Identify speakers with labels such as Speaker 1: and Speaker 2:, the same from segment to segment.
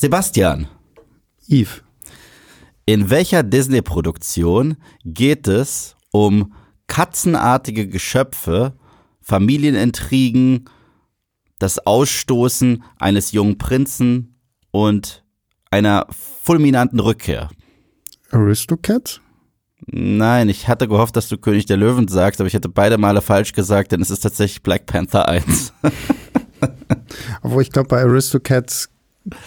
Speaker 1: Sebastian.
Speaker 2: Eve.
Speaker 1: In welcher Disney-Produktion geht es um katzenartige Geschöpfe, Familienintrigen, das Ausstoßen eines jungen Prinzen und einer fulminanten Rückkehr?
Speaker 2: Aristocats?
Speaker 1: Nein, ich hatte gehofft, dass du König der Löwen sagst, aber ich hätte beide Male falsch gesagt, denn es ist tatsächlich Black Panther 1.
Speaker 2: Obwohl ich glaube, bei Aristocats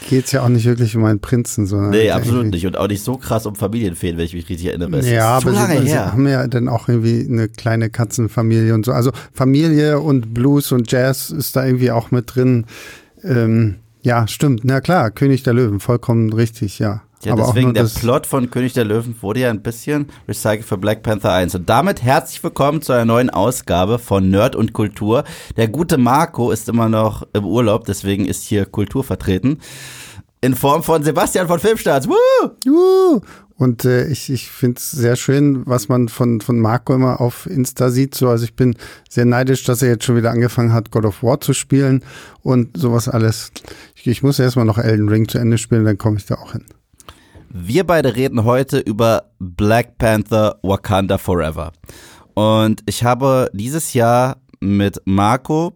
Speaker 2: geht es ja auch nicht wirklich um einen Prinzen, sondern.
Speaker 1: Nee, absolut nicht. Und auch nicht so krass um Familienfehlen, wenn ich mich richtig erinnere. Es
Speaker 2: ja, aber
Speaker 1: lange
Speaker 2: sie, sie haben ja dann auch irgendwie eine kleine Katzenfamilie und so. Also Familie und Blues und Jazz ist da irgendwie auch mit drin. Ähm, ja, stimmt. Na klar, König der Löwen, vollkommen richtig, ja.
Speaker 1: Ja,
Speaker 2: aber
Speaker 1: deswegen der Plot von König der Löwen wurde ja ein bisschen recycelt für Black Panther 1. Und damit herzlich willkommen zu einer neuen Ausgabe von Nerd und Kultur. Der gute Marco ist immer noch im Urlaub, deswegen ist hier Kultur vertreten. In Form von Sebastian von Filmstarts. Woo!
Speaker 2: Juhu. Und äh, ich, ich finde es sehr schön, was man von, von Marco immer auf Insta sieht. So, also ich bin sehr neidisch, dass er jetzt schon wieder angefangen hat, God of War zu spielen und sowas alles. Ich, ich muss erstmal noch Elden Ring zu Ende spielen, dann komme ich da auch hin.
Speaker 1: Wir beide reden heute über Black Panther Wakanda Forever. Und ich habe dieses Jahr mit Marco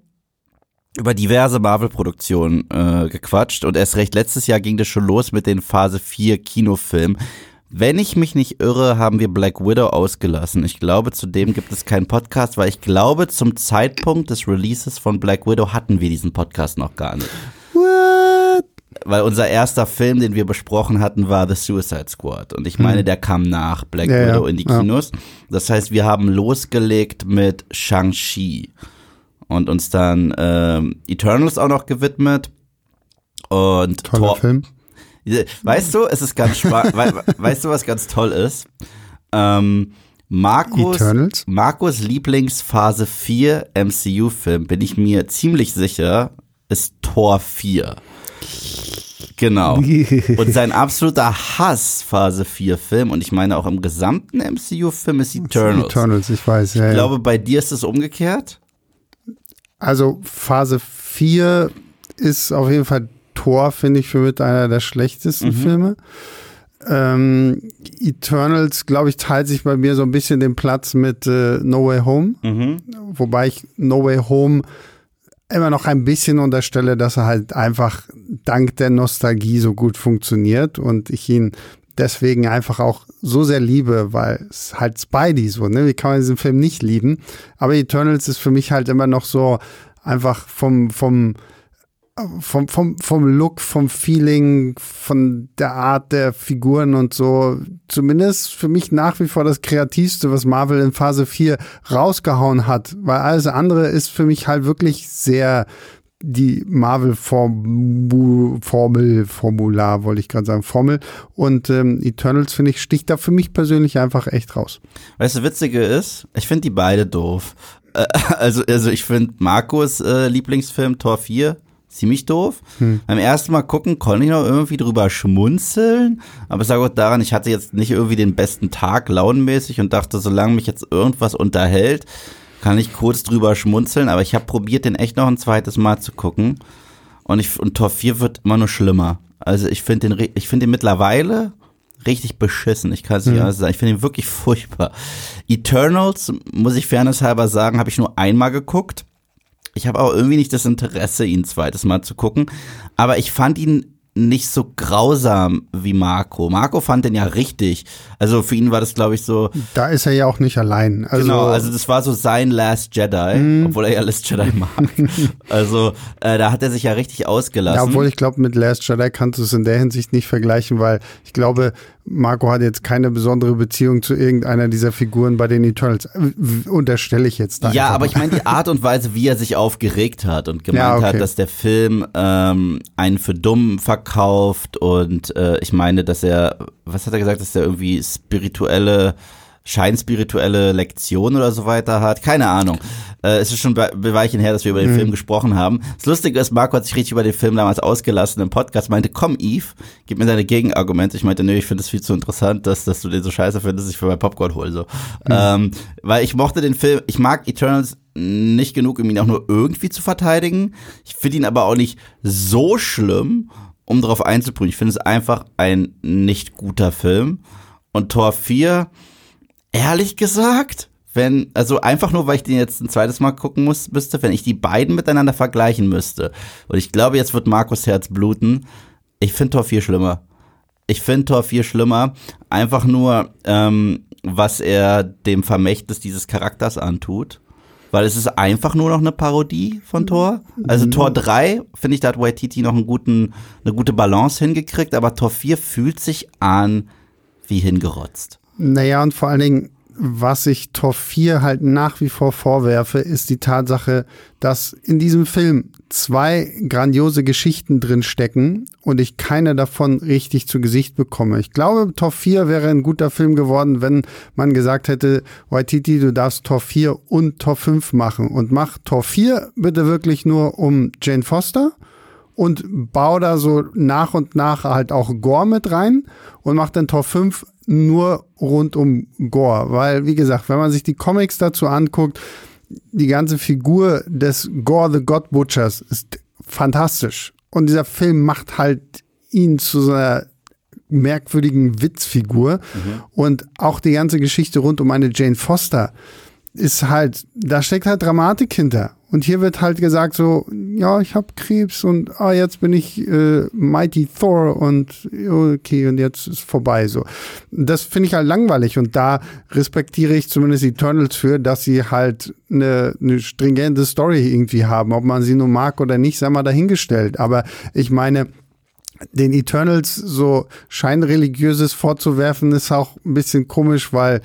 Speaker 1: über diverse Marvel-Produktionen äh, gequatscht und erst recht letztes Jahr ging das schon los mit den Phase 4 Kinofilmen. Wenn ich mich nicht irre, haben wir Black Widow ausgelassen. Ich glaube, zudem gibt es keinen Podcast, weil ich glaube, zum Zeitpunkt des Releases von Black Widow hatten wir diesen Podcast noch gar nicht. Weil unser erster Film, den wir besprochen hatten, war The Suicide Squad. Und ich meine, der kam nach Black
Speaker 2: Ja, ja,
Speaker 1: Widow in die
Speaker 2: ja.
Speaker 1: Kinos. Das heißt, wir haben losgelegt mit Shang-Chi und uns dann ähm, Eternals auch noch gewidmet. Und
Speaker 2: Toller
Speaker 1: Thor-
Speaker 2: Film.
Speaker 1: Weißt du, es ist ganz spannend. we weißt du, was ganz toll ist? Ähm, Markus,
Speaker 2: Eternals?
Speaker 1: Markus Lieblingsphase 4 MCU-Film, bin ich mir ziemlich sicher, ist Tor 4. Genau. Und sein absoluter Hass Phase 4 Film, und ich meine auch im gesamten MCU-Film, ist Eternals.
Speaker 2: Eternals, ich weiß, ja.
Speaker 1: Ich glaube, bei dir ist es umgekehrt.
Speaker 2: Also Phase 4 ist auf jeden Fall Tor, finde ich, für mit einer der schlechtesten Filme. Ähm, Eternals, glaube ich, teilt sich bei mir so ein bisschen den Platz mit äh, No Way Home. Wobei ich No Way Home immer noch ein bisschen unterstelle, dass er halt einfach dank der Nostalgie so gut funktioniert und ich ihn deswegen einfach auch so sehr liebe, weil es halt Spidey so, ne? Wie kann man diesen Film nicht lieben? Aber Eternals ist für mich halt immer noch so einfach vom, vom, vom, vom, vom Look, vom Feeling, von der Art der Figuren und so, zumindest für mich nach wie vor das Kreativste, was Marvel in Phase 4 rausgehauen hat. Weil alles andere ist für mich halt wirklich sehr die Marvel-Formel, Formel, Formular, wollte ich gerade sagen, Formel. Und ähm, Eternals, finde ich, sticht da für mich persönlich einfach echt raus.
Speaker 1: Weißt du, witzige ist, ich finde die beide doof. Äh, Also, also ich finde Markus äh, Lieblingsfilm Tor 4 ziemlich doof. Beim ersten Mal gucken konnte ich noch irgendwie drüber schmunzeln, aber es lag auch daran, ich hatte jetzt nicht irgendwie den besten Tag launenmäßig und dachte, solange mich jetzt irgendwas unterhält, kann ich kurz drüber schmunzeln, aber ich habe probiert, den echt noch ein zweites Mal zu gucken und ich und Tor 4 wird immer nur schlimmer. Also ich finde den ich finde den mittlerweile richtig beschissen. Ich kann es nicht anders sagen. Ich finde ihn wirklich furchtbar. Eternals, muss ich fairnesshalber sagen, habe ich nur einmal geguckt. Ich habe auch irgendwie nicht das Interesse, ihn zweites Mal zu gucken. Aber ich fand ihn nicht so grausam wie Marco. Marco fand den ja richtig. Also für ihn war das, glaube ich, so.
Speaker 2: Da ist er ja auch nicht allein. Also,
Speaker 1: genau, also das war so sein Last Jedi, obwohl er ja Last Jedi mag. also äh, da hat er sich ja richtig ausgelassen.
Speaker 2: Ja, obwohl ich glaube, mit Last Jedi kannst du es in der Hinsicht nicht vergleichen, weil ich glaube, Marco hat jetzt keine besondere Beziehung zu irgendeiner dieser Figuren bei den Eternals. Unterstelle ich jetzt da.
Speaker 1: Ja, aber
Speaker 2: mal.
Speaker 1: ich meine die Art und Weise, wie er sich aufgeregt hat und gemeint
Speaker 2: Ja, okay.
Speaker 1: hat, dass der Film ähm, einen für dumm verkauft und äh, ich meine, dass er, was hat er gesagt, dass er irgendwie spirituelle, scheinspirituelle Lektion oder so weiter hat. Keine Ahnung. Äh, es ist schon bei bei Weilchen her, dass wir über den Film gesprochen haben. Das Lustige ist, Marco hat sich richtig über den Film damals ausgelassen im Podcast, meinte, komm Eve, gib mir deine Gegenargumente. Ich meinte, nö, ich finde es viel zu interessant, dass, dass du den so scheiße findest, dass ich für mein Popcorn hole. So. Ähm, weil ich mochte den Film, ich mag Eternals nicht genug, um ihn auch nur irgendwie zu verteidigen. Ich finde ihn aber auch nicht so schlimm. um darauf einzubrühen. Ich finde es einfach ein nicht guter Film. Und Tor 4, ehrlich gesagt, wenn, also einfach nur, weil ich den jetzt ein zweites Mal gucken muss, müsste, wenn ich die beiden miteinander vergleichen müsste. Und ich glaube, jetzt wird Markus Herz bluten. Ich finde Tor 4 schlimmer. Ich finde Tor 4 schlimmer. Einfach nur, ähm, was er dem Vermächtnis dieses Charakters antut. Weil es ist einfach nur noch eine Parodie von Tor. Also Tor 3, finde ich, da hat Waititi noch einen guten, eine gute Balance hingekriegt, aber Tor 4 fühlt sich an wie hingerotzt.
Speaker 2: Naja, und vor allen Dingen, was ich Tor 4 halt nach wie vor vorwerfe, ist die Tatsache, dass in diesem Film zwei grandiose Geschichten drin stecken und ich keine davon richtig zu Gesicht bekomme. Ich glaube, Tor 4 wäre ein guter Film geworden, wenn man gesagt hätte, Waititi, du darfst Tor 4 und Tor 5 machen und mach Tor 4 bitte wirklich nur um Jane Foster und bau da so nach und nach halt auch Gore mit rein und mach dann Tor 5 nur rund um Gore. Weil, wie gesagt, wenn man sich die Comics dazu anguckt, die ganze Figur des Gore the God Butchers ist fantastisch. Und dieser Film macht halt ihn zu so einer merkwürdigen Witzfigur. Mhm. Und auch die ganze Geschichte rund um eine Jane Foster ist halt, da steckt halt Dramatik hinter. Und hier wird halt gesagt so, ja, ich habe Krebs und ah, jetzt bin ich äh, Mighty Thor und okay, und jetzt ist vorbei so. Das finde ich halt langweilig und da respektiere ich zumindest Eternals für, dass sie halt eine, eine stringente Story irgendwie haben. Ob man sie nur mag oder nicht, sei mal dahingestellt. Aber ich meine, den Eternals so scheinreligiöses vorzuwerfen, ist auch ein bisschen komisch, weil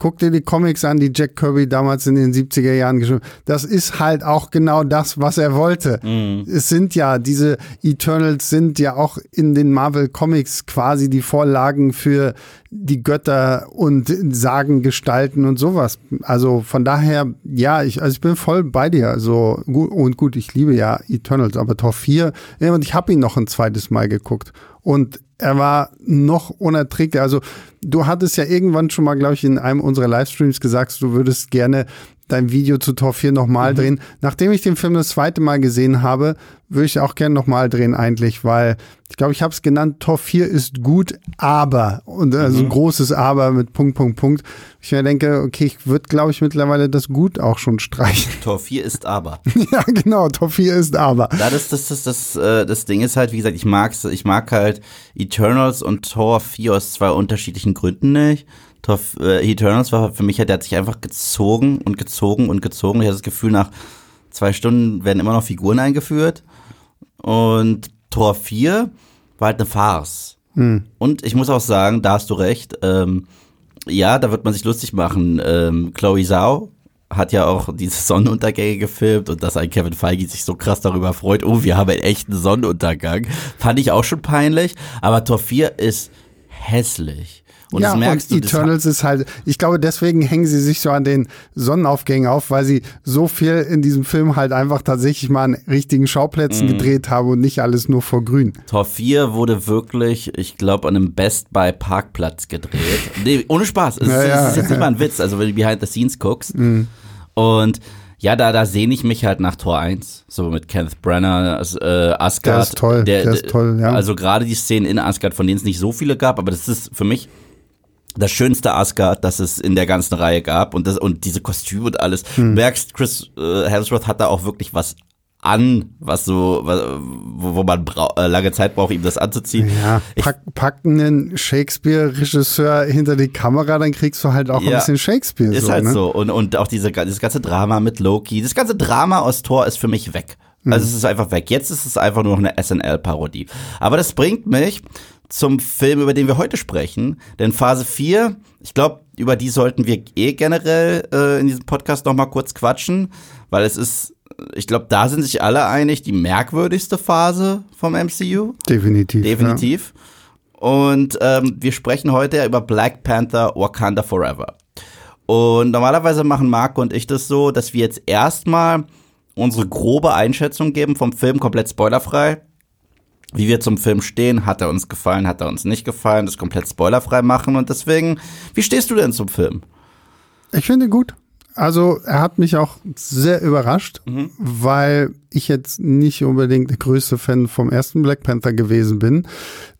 Speaker 2: Guck dir die Comics an, die Jack Kirby damals in den 70er Jahren geschrieben Das ist halt auch genau das, was er wollte. Mhm. Es sind ja, diese Eternals sind ja auch in den Marvel Comics quasi die Vorlagen für die Götter und Sagengestalten und sowas. Also von daher, ja, ich, also ich bin voll bei dir. Also gut, und gut, ich liebe ja Eternals, aber Tor 4, ja, und ich habe ihn noch ein zweites Mal geguckt. Und er war noch unerträglich. Also du hattest ja irgendwann schon mal, glaube ich, in einem unserer Livestreams gesagt, du würdest gerne dein Video zu Tor 4 nochmal mhm. drehen. Nachdem ich den Film das zweite Mal gesehen habe, würde ich auch gerne nochmal drehen eigentlich, weil ich glaube, ich habe es genannt, Tor 4 ist gut, aber, und also mhm. ein großes Aber mit Punkt, Punkt, Punkt. Ich mir denke, okay, ich würde, glaube ich, mittlerweile das gut auch schon streichen.
Speaker 1: Tor 4 ist aber.
Speaker 2: ja, genau, Tor 4 ist aber.
Speaker 1: Ja, das, das, das, das, äh, das Ding ist halt, wie gesagt, ich mag's, ich mag halt Eternals und Tor 4 aus zwei unterschiedlichen Gründen nicht. Tor, äh, Eternals war für mich, der hat sich einfach gezogen und gezogen und gezogen. Ich hatte das Gefühl, nach zwei Stunden werden immer noch Figuren eingeführt. Und Tor 4 war halt eine Farce. Hm. Und ich muss auch sagen, da hast du recht, ähm, ja, da wird man sich lustig machen. Ähm, Chloe Zhao hat ja auch diese Sonnenuntergänge gefilmt und dass ein Kevin Feige sich so krass darüber freut, oh, wir haben einen echten Sonnenuntergang. Fand ich auch schon peinlich. Aber Tor 4 ist hässlich.
Speaker 2: Und ja, das merkst und du. Eternals ist halt, ich glaube, deswegen hängen sie sich so an den Sonnenaufgängen auf, weil sie so viel in diesem Film halt einfach tatsächlich mal an richtigen Schauplätzen mhm. gedreht haben und nicht alles nur vor Grün.
Speaker 1: Tor 4 wurde wirklich, ich glaube, an einem Best Buy Parkplatz gedreht. nee, ohne Spaß. Es, ja, ist, ja, ist jetzt ja. nicht mal ein Witz, also wenn du behind the scenes guckst. Mhm. Und ja, da, da sehne ich mich halt nach Tor 1. So mit Kenneth Brenner, äh, Asgard.
Speaker 2: Der ist toll, der, der ist toll, ja.
Speaker 1: Also gerade die Szenen in Asgard, von denen es nicht so viele gab, aber das ist für mich das schönste Asgard, das es in der ganzen Reihe gab und das und diese Kostüme und alles. Hm. Merkst, Chris äh, Hemsworth hat da auch wirklich was an, was so, wo, wo man äh, lange Zeit braucht, ihm das anzuziehen.
Speaker 2: Ja, pack, pack einen Shakespeare-Regisseur hinter die Kamera, dann kriegst du halt auch ja, ein bisschen Shakespeare.
Speaker 1: Ist
Speaker 2: so,
Speaker 1: halt
Speaker 2: ne?
Speaker 1: so. Und, und auch diese, dieses ganze Drama mit Loki, das ganze Drama aus Thor ist für mich weg. Also mhm. es ist einfach weg. Jetzt ist es einfach nur noch eine SNL-Parodie. Aber das bringt mich zum Film, über den wir heute sprechen. Denn Phase 4, ich glaube, über die sollten wir eh generell äh, in diesem Podcast noch mal kurz quatschen, weil es ist, ich glaube, da sind sich alle einig, die merkwürdigste Phase vom MCU.
Speaker 2: Definitiv.
Speaker 1: Definitiv. Ja. Und ähm, wir sprechen heute ja über Black Panther Wakanda Forever. Und normalerweise machen Marco und ich das so, dass wir jetzt erstmal unsere grobe Einschätzung geben vom Film komplett spoilerfrei wie wir zum Film stehen, hat er uns gefallen, hat er uns nicht gefallen, das komplett spoilerfrei machen und deswegen, wie stehst du denn zum Film?
Speaker 2: Ich finde ihn gut. Also er hat mich auch sehr überrascht, mhm. weil ich jetzt nicht unbedingt der größte Fan vom ersten Black Panther gewesen bin.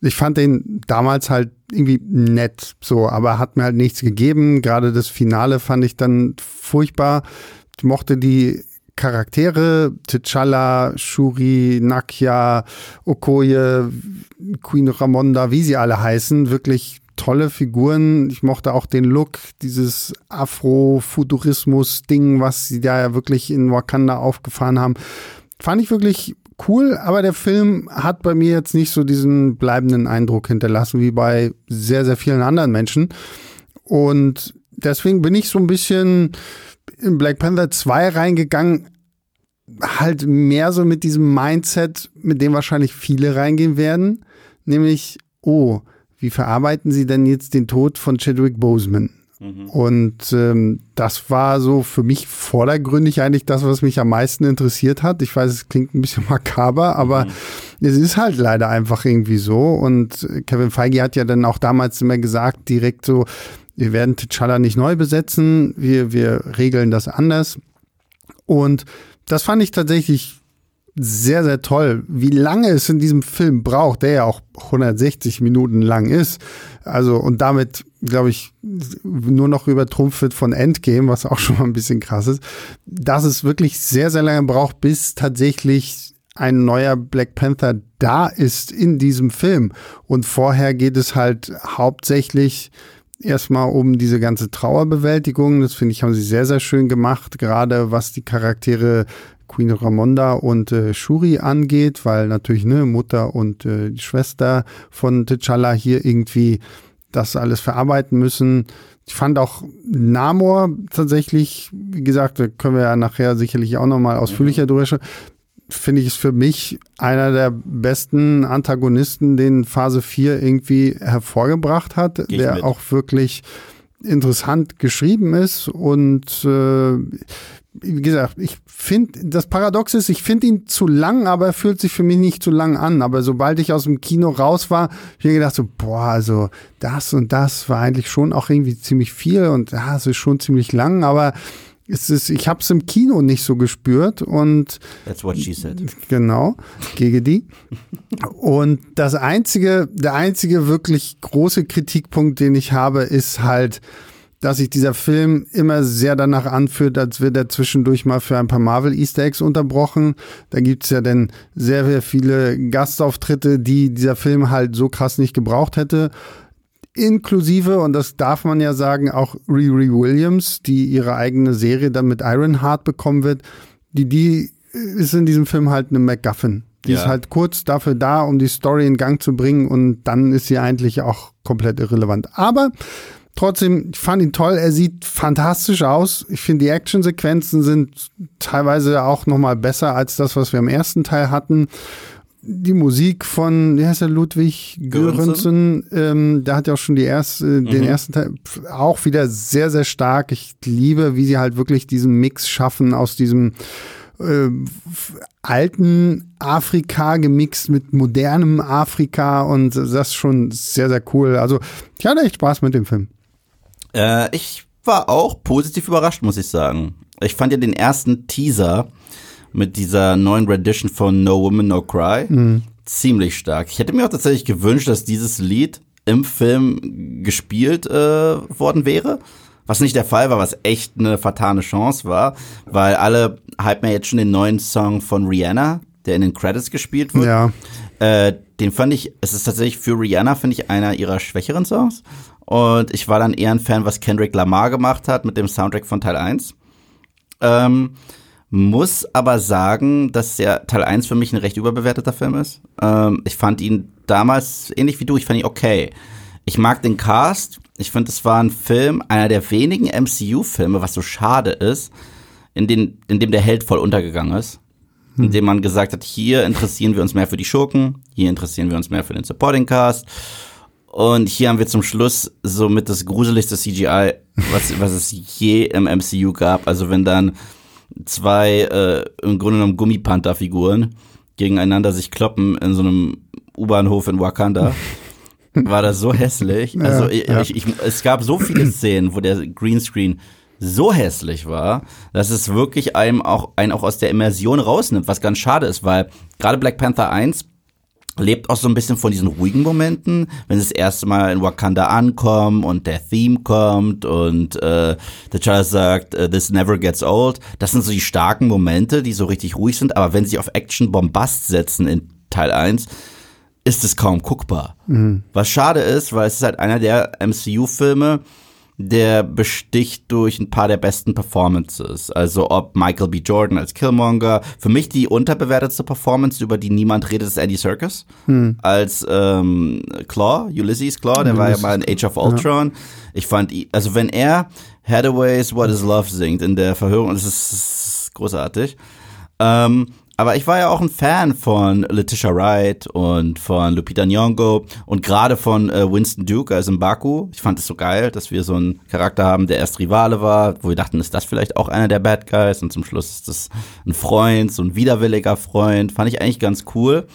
Speaker 2: Ich fand den damals halt irgendwie nett, so, aber hat mir halt nichts gegeben. Gerade das Finale fand ich dann furchtbar. Ich mochte die Charaktere, T'Challa, Shuri, Nakia, Okoye, Queen Ramonda, wie sie alle heißen, wirklich tolle Figuren. Ich mochte auch den Look, dieses Afro-Futurismus-Ding, was sie da ja wirklich in Wakanda aufgefahren haben. Fand ich wirklich cool, aber der Film hat bei mir jetzt nicht so diesen bleibenden Eindruck hinterlassen wie bei sehr, sehr vielen anderen Menschen. Und deswegen bin ich so ein bisschen in Black Panther 2 reingegangen, halt mehr so mit diesem Mindset, mit dem wahrscheinlich viele reingehen werden, nämlich, oh, wie verarbeiten Sie denn jetzt den Tod von Chadwick Boseman? Mhm. Und ähm, das war so für mich vordergründig eigentlich das, was mich am meisten interessiert hat. Ich weiß, es klingt ein bisschen makaber, aber mhm. es ist halt leider einfach irgendwie so. Und Kevin Feige hat ja dann auch damals immer gesagt, direkt so, wir werden T'Challa nicht neu besetzen, wir, wir regeln das anders. Und das fand ich tatsächlich sehr, sehr toll, wie lange es in diesem Film braucht, der ja auch 160 Minuten lang ist. Also, und damit, glaube ich, nur noch übertrumpft wird von Endgame, was auch schon mal ein bisschen krass ist, dass es wirklich sehr, sehr lange braucht, bis tatsächlich ein neuer Black Panther da ist in diesem Film. Und vorher geht es halt hauptsächlich erstmal um diese ganze Trauerbewältigung. Das finde ich, haben sie sehr, sehr schön gemacht, gerade was die Charaktere Queen Ramonda und äh, Shuri angeht, weil natürlich ne, Mutter und äh, die Schwester von T'Challa hier irgendwie das alles verarbeiten müssen. Ich fand auch Namor tatsächlich, wie gesagt, da können wir ja nachher sicherlich auch nochmal ausführlicher mhm. drüber finde ich es für mich einer der besten Antagonisten, den Phase 4 irgendwie hervorgebracht hat, der mit. auch wirklich interessant geschrieben ist und äh, wie gesagt, ich finde, das Paradox ist, ich finde ihn zu lang, aber er fühlt sich für mich nicht zu lang an. Aber sobald ich aus dem Kino raus war, habe ich mir gedacht so, boah, also das und das war eigentlich schon auch irgendwie ziemlich viel und ja, es ist schon ziemlich lang, aber es ist, ich habe es im Kino nicht so gespürt und
Speaker 1: That's what she said.
Speaker 2: Genau, gegen die. und das einzige, der einzige wirklich große Kritikpunkt, den ich habe, ist halt, dass sich dieser Film immer sehr danach anfühlt, als wird er zwischendurch mal für ein paar Marvel Easter Eggs unterbrochen. Da gibt's ja dann sehr, sehr viele Gastauftritte, die dieser Film halt so krass nicht gebraucht hätte inklusive, und das darf man ja sagen, auch Riri Williams, die ihre eigene Serie dann mit Ironheart bekommen wird, die, die ist in diesem Film halt eine MacGuffin. Die ja. ist halt kurz dafür da, um die Story in Gang zu bringen und dann ist sie eigentlich auch komplett irrelevant. Aber trotzdem, ich fand ihn toll. Er sieht fantastisch aus. Ich finde, die Actionsequenzen sind teilweise auch noch mal besser als das, was wir im ersten Teil hatten die Musik von, wie heißt der, Ludwig Göransson, ähm, der hat ja auch schon die erste, mhm. den ersten Teil auch wieder sehr, sehr stark. Ich liebe, wie sie halt wirklich diesen Mix schaffen aus diesem äh, alten Afrika gemixt mit modernem Afrika und das ist schon sehr, sehr cool. Also ich hatte echt Spaß mit dem Film.
Speaker 1: Äh, ich war auch positiv überrascht, muss ich sagen. Ich fand ja den ersten Teaser mit dieser neuen Rendition von No Woman No Cry mhm. ziemlich stark. Ich hätte mir auch tatsächlich gewünscht, dass dieses Lied im Film gespielt äh, worden wäre. Was nicht der Fall war, was echt eine fatale Chance war, weil alle hypen ja jetzt schon den neuen Song von Rihanna, der in den Credits gespielt wird.
Speaker 2: Ja.
Speaker 1: Äh, den fand ich, es ist tatsächlich für Rihanna, finde ich, einer ihrer schwächeren Songs. Und ich war dann eher ein Fan, was Kendrick Lamar gemacht hat mit dem Soundtrack von Teil 1. Ähm, muss aber sagen, dass der Teil 1 für mich ein recht überbewerteter Film ist. Ähm, ich fand ihn damals, ähnlich wie du, ich fand ihn okay. Ich mag den Cast. Ich finde, es war ein Film, einer der wenigen MCU-Filme, was so schade ist, in, den, in dem der Held voll untergegangen ist. Hm. In dem man gesagt hat, hier interessieren wir uns mehr für die Schurken, hier interessieren wir uns mehr für den Supporting Cast. Und hier haben wir zum Schluss somit das gruseligste CGI, was, was es je im MCU gab. Also wenn dann zwei äh, im Grunde genommen Gummipanther-Figuren gegeneinander sich kloppen in so einem U-Bahnhof in Wakanda. War das so hässlich. Also ja, ich, ja. Ich, ich, es gab so viele Szenen, wo der Greenscreen so hässlich war, dass es wirklich einem auch, einen auch aus der Immersion rausnimmt, was ganz schade ist, weil gerade Black Panther 1 lebt auch so ein bisschen von diesen ruhigen Momenten, wenn sie das erste Mal in Wakanda ankommen und der Theme kommt und äh, T'Challa sagt, uh, this never gets old. Das sind so die starken Momente, die so richtig ruhig sind, aber wenn sie auf Action Bombast setzen in Teil 1, ist es kaum guckbar. Mhm. Was schade ist, weil es ist halt einer der MCU-Filme, der besticht durch ein paar der besten Performances. Also ob Michael B. Jordan als Killmonger, für mich die unterbewertetste Performance, über die niemand redet, ist Andy Serkis. Hm. Als ähm, Claw, Ulysses Claw, der Ulysses. war ja mal in Age of Ultron. Ja. Ich fand, also wenn er Hathaway's What is Love singt in der Verhörung, das ist großartig. Ähm, aber ich war ja auch ein Fan von Letitia Wright und von Lupita Nyong'o und gerade von äh, Winston Duke als Mbaku. Ich fand es so geil, dass wir so einen Charakter haben, der erst Rivale war, wo wir dachten, ist das vielleicht auch einer der Bad Guys und zum Schluss ist das ein Freund, so ein widerwilliger Freund. Fand ich eigentlich ganz cool.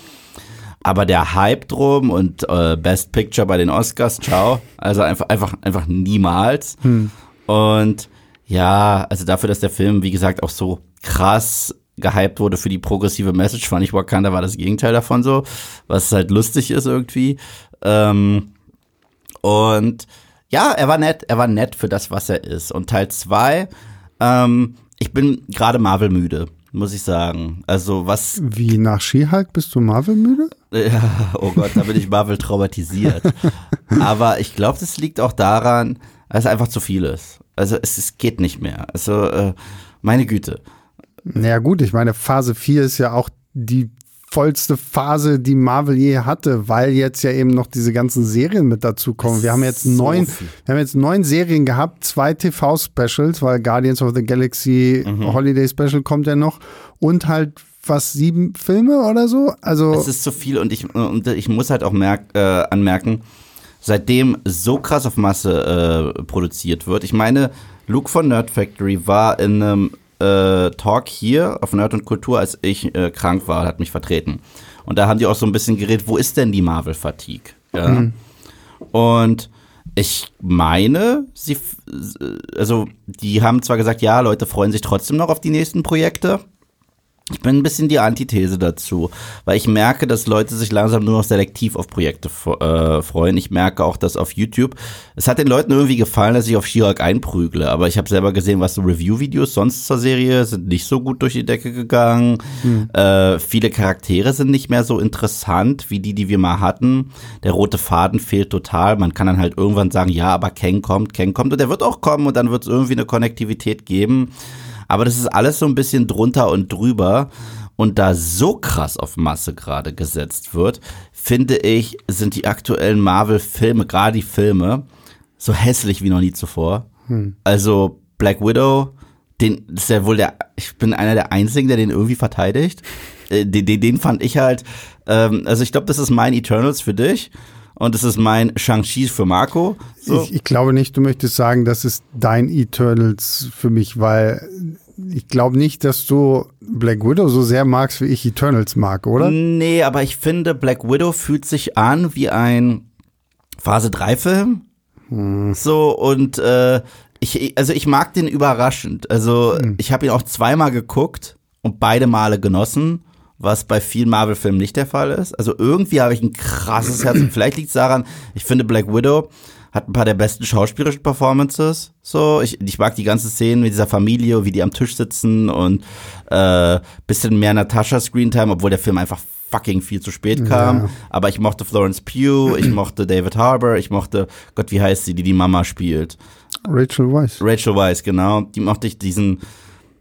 Speaker 1: Aber der Hype drum und äh, Best Picture bei den Oscars, ciao. Also einfach, einfach, einfach niemals. Hm. Und ja, also dafür, dass der Film, wie gesagt, auch so krass gehypt wurde für die progressive Message, fand ich Wakanda war das Gegenteil davon so, was halt lustig ist irgendwie. Ähm, und ja, er war nett, er war nett für das, was er ist. Und Teil zwei, ähm, ich bin gerade Marvel müde, muss ich sagen. Also was.
Speaker 2: Wie nach She-Hulk bist du Marvel müde?
Speaker 1: Ja, oh Gott, da bin ich Marvel traumatisiert. Aber ich glaube, das liegt auch daran, dass es einfach zu viel ist. Also es, es geht nicht mehr. Also äh, meine Güte.
Speaker 2: Naja gut, ich meine, Phase 4 ist ja auch die vollste Phase, die Marvel je hatte, weil jetzt ja eben noch diese ganzen Serien mit dazu kommen. Wir haben jetzt neun, so wir haben jetzt neun Serien gehabt, zwei TV-Specials, weil Guardians of the Galaxy mhm. Holiday Special kommt ja noch und halt was sieben Filme oder so. Also
Speaker 1: es ist zu viel und ich und ich muss halt auch merk, äh, anmerken, seitdem so krass auf Masse äh, produziert wird. Ich meine, Luke von Nerd Factory war in einem äh, Talk hier auf Nerd und Kultur, als ich äh, krank war, hat mich vertreten. Und da haben die auch so ein bisschen geredet, wo ist denn die Marvel-Fatigue? Ja? Mhm. Und ich meine, sie, also die haben zwar gesagt, ja, Leute freuen sich trotzdem noch auf die nächsten Projekte, ich bin ein bisschen die Antithese dazu, weil ich merke, dass Leute sich langsam nur noch selektiv auf Projekte äh, freuen. Ich merke auch, dass auf YouTube, es hat den Leuten irgendwie gefallen, dass ich auf She-Hulk einprügle, aber ich habe selber gesehen, was so Review-Videos sonst zur Serie sind nicht so gut durch die Decke gegangen. Hm. Äh, viele Charaktere sind nicht mehr so interessant wie die, die wir mal hatten. Der rote Faden fehlt total. Man kann dann halt irgendwann sagen, ja, aber Kang kommt, Kang kommt und der wird auch kommen und dann wird es irgendwie eine Konnektivität geben. Aber das ist alles so ein bisschen drunter und drüber. Und da so krass auf Masse gerade gesetzt wird, finde ich, sind die aktuellen Marvel-Filme, gerade die Filme, so hässlich wie noch nie zuvor. Hm. Also Black Widow, den ist ja wohl der, ich bin einer der einzigen, der den irgendwie verteidigt. Äh, den, den, den fand ich halt, ähm, also ich glaube, das ist mein Eternals für dich und es ist mein Shang-Chi für Marco.
Speaker 2: So. Ich, ich, glaube nicht, du möchtest sagen, das ist dein Eternals für mich, weil ich glaube nicht, dass du Black Widow so sehr magst, wie ich Eternals mag, oder?
Speaker 1: Nee, aber ich finde, Black Widow fühlt sich an wie ein Phase 3 Film. Hm. So, und äh, ich, also ich mag den überraschend. Also hm. ich habe ihn auch zweimal geguckt und beide Male genossen was bei vielen Marvel-Filmen nicht der Fall ist. Also irgendwie habe ich ein krasses Herz. Vielleicht liegt es daran, ich finde Black Widow hat ein paar der besten schauspielerischen Performances. So, ich, ich mag die ganze Szene mit dieser Familie, wie die am Tisch sitzen und äh, bisschen mehr Natascha Screentime, obwohl der Film einfach fucking viel zu spät kam. Ja. Aber ich mochte Florence Pugh, ich mochte David Harbour, ich mochte, Gott, wie heißt sie, die die Mama spielt?
Speaker 2: Rachel Weisz.
Speaker 1: Rachel Weisz, genau. Die mochte ich diesen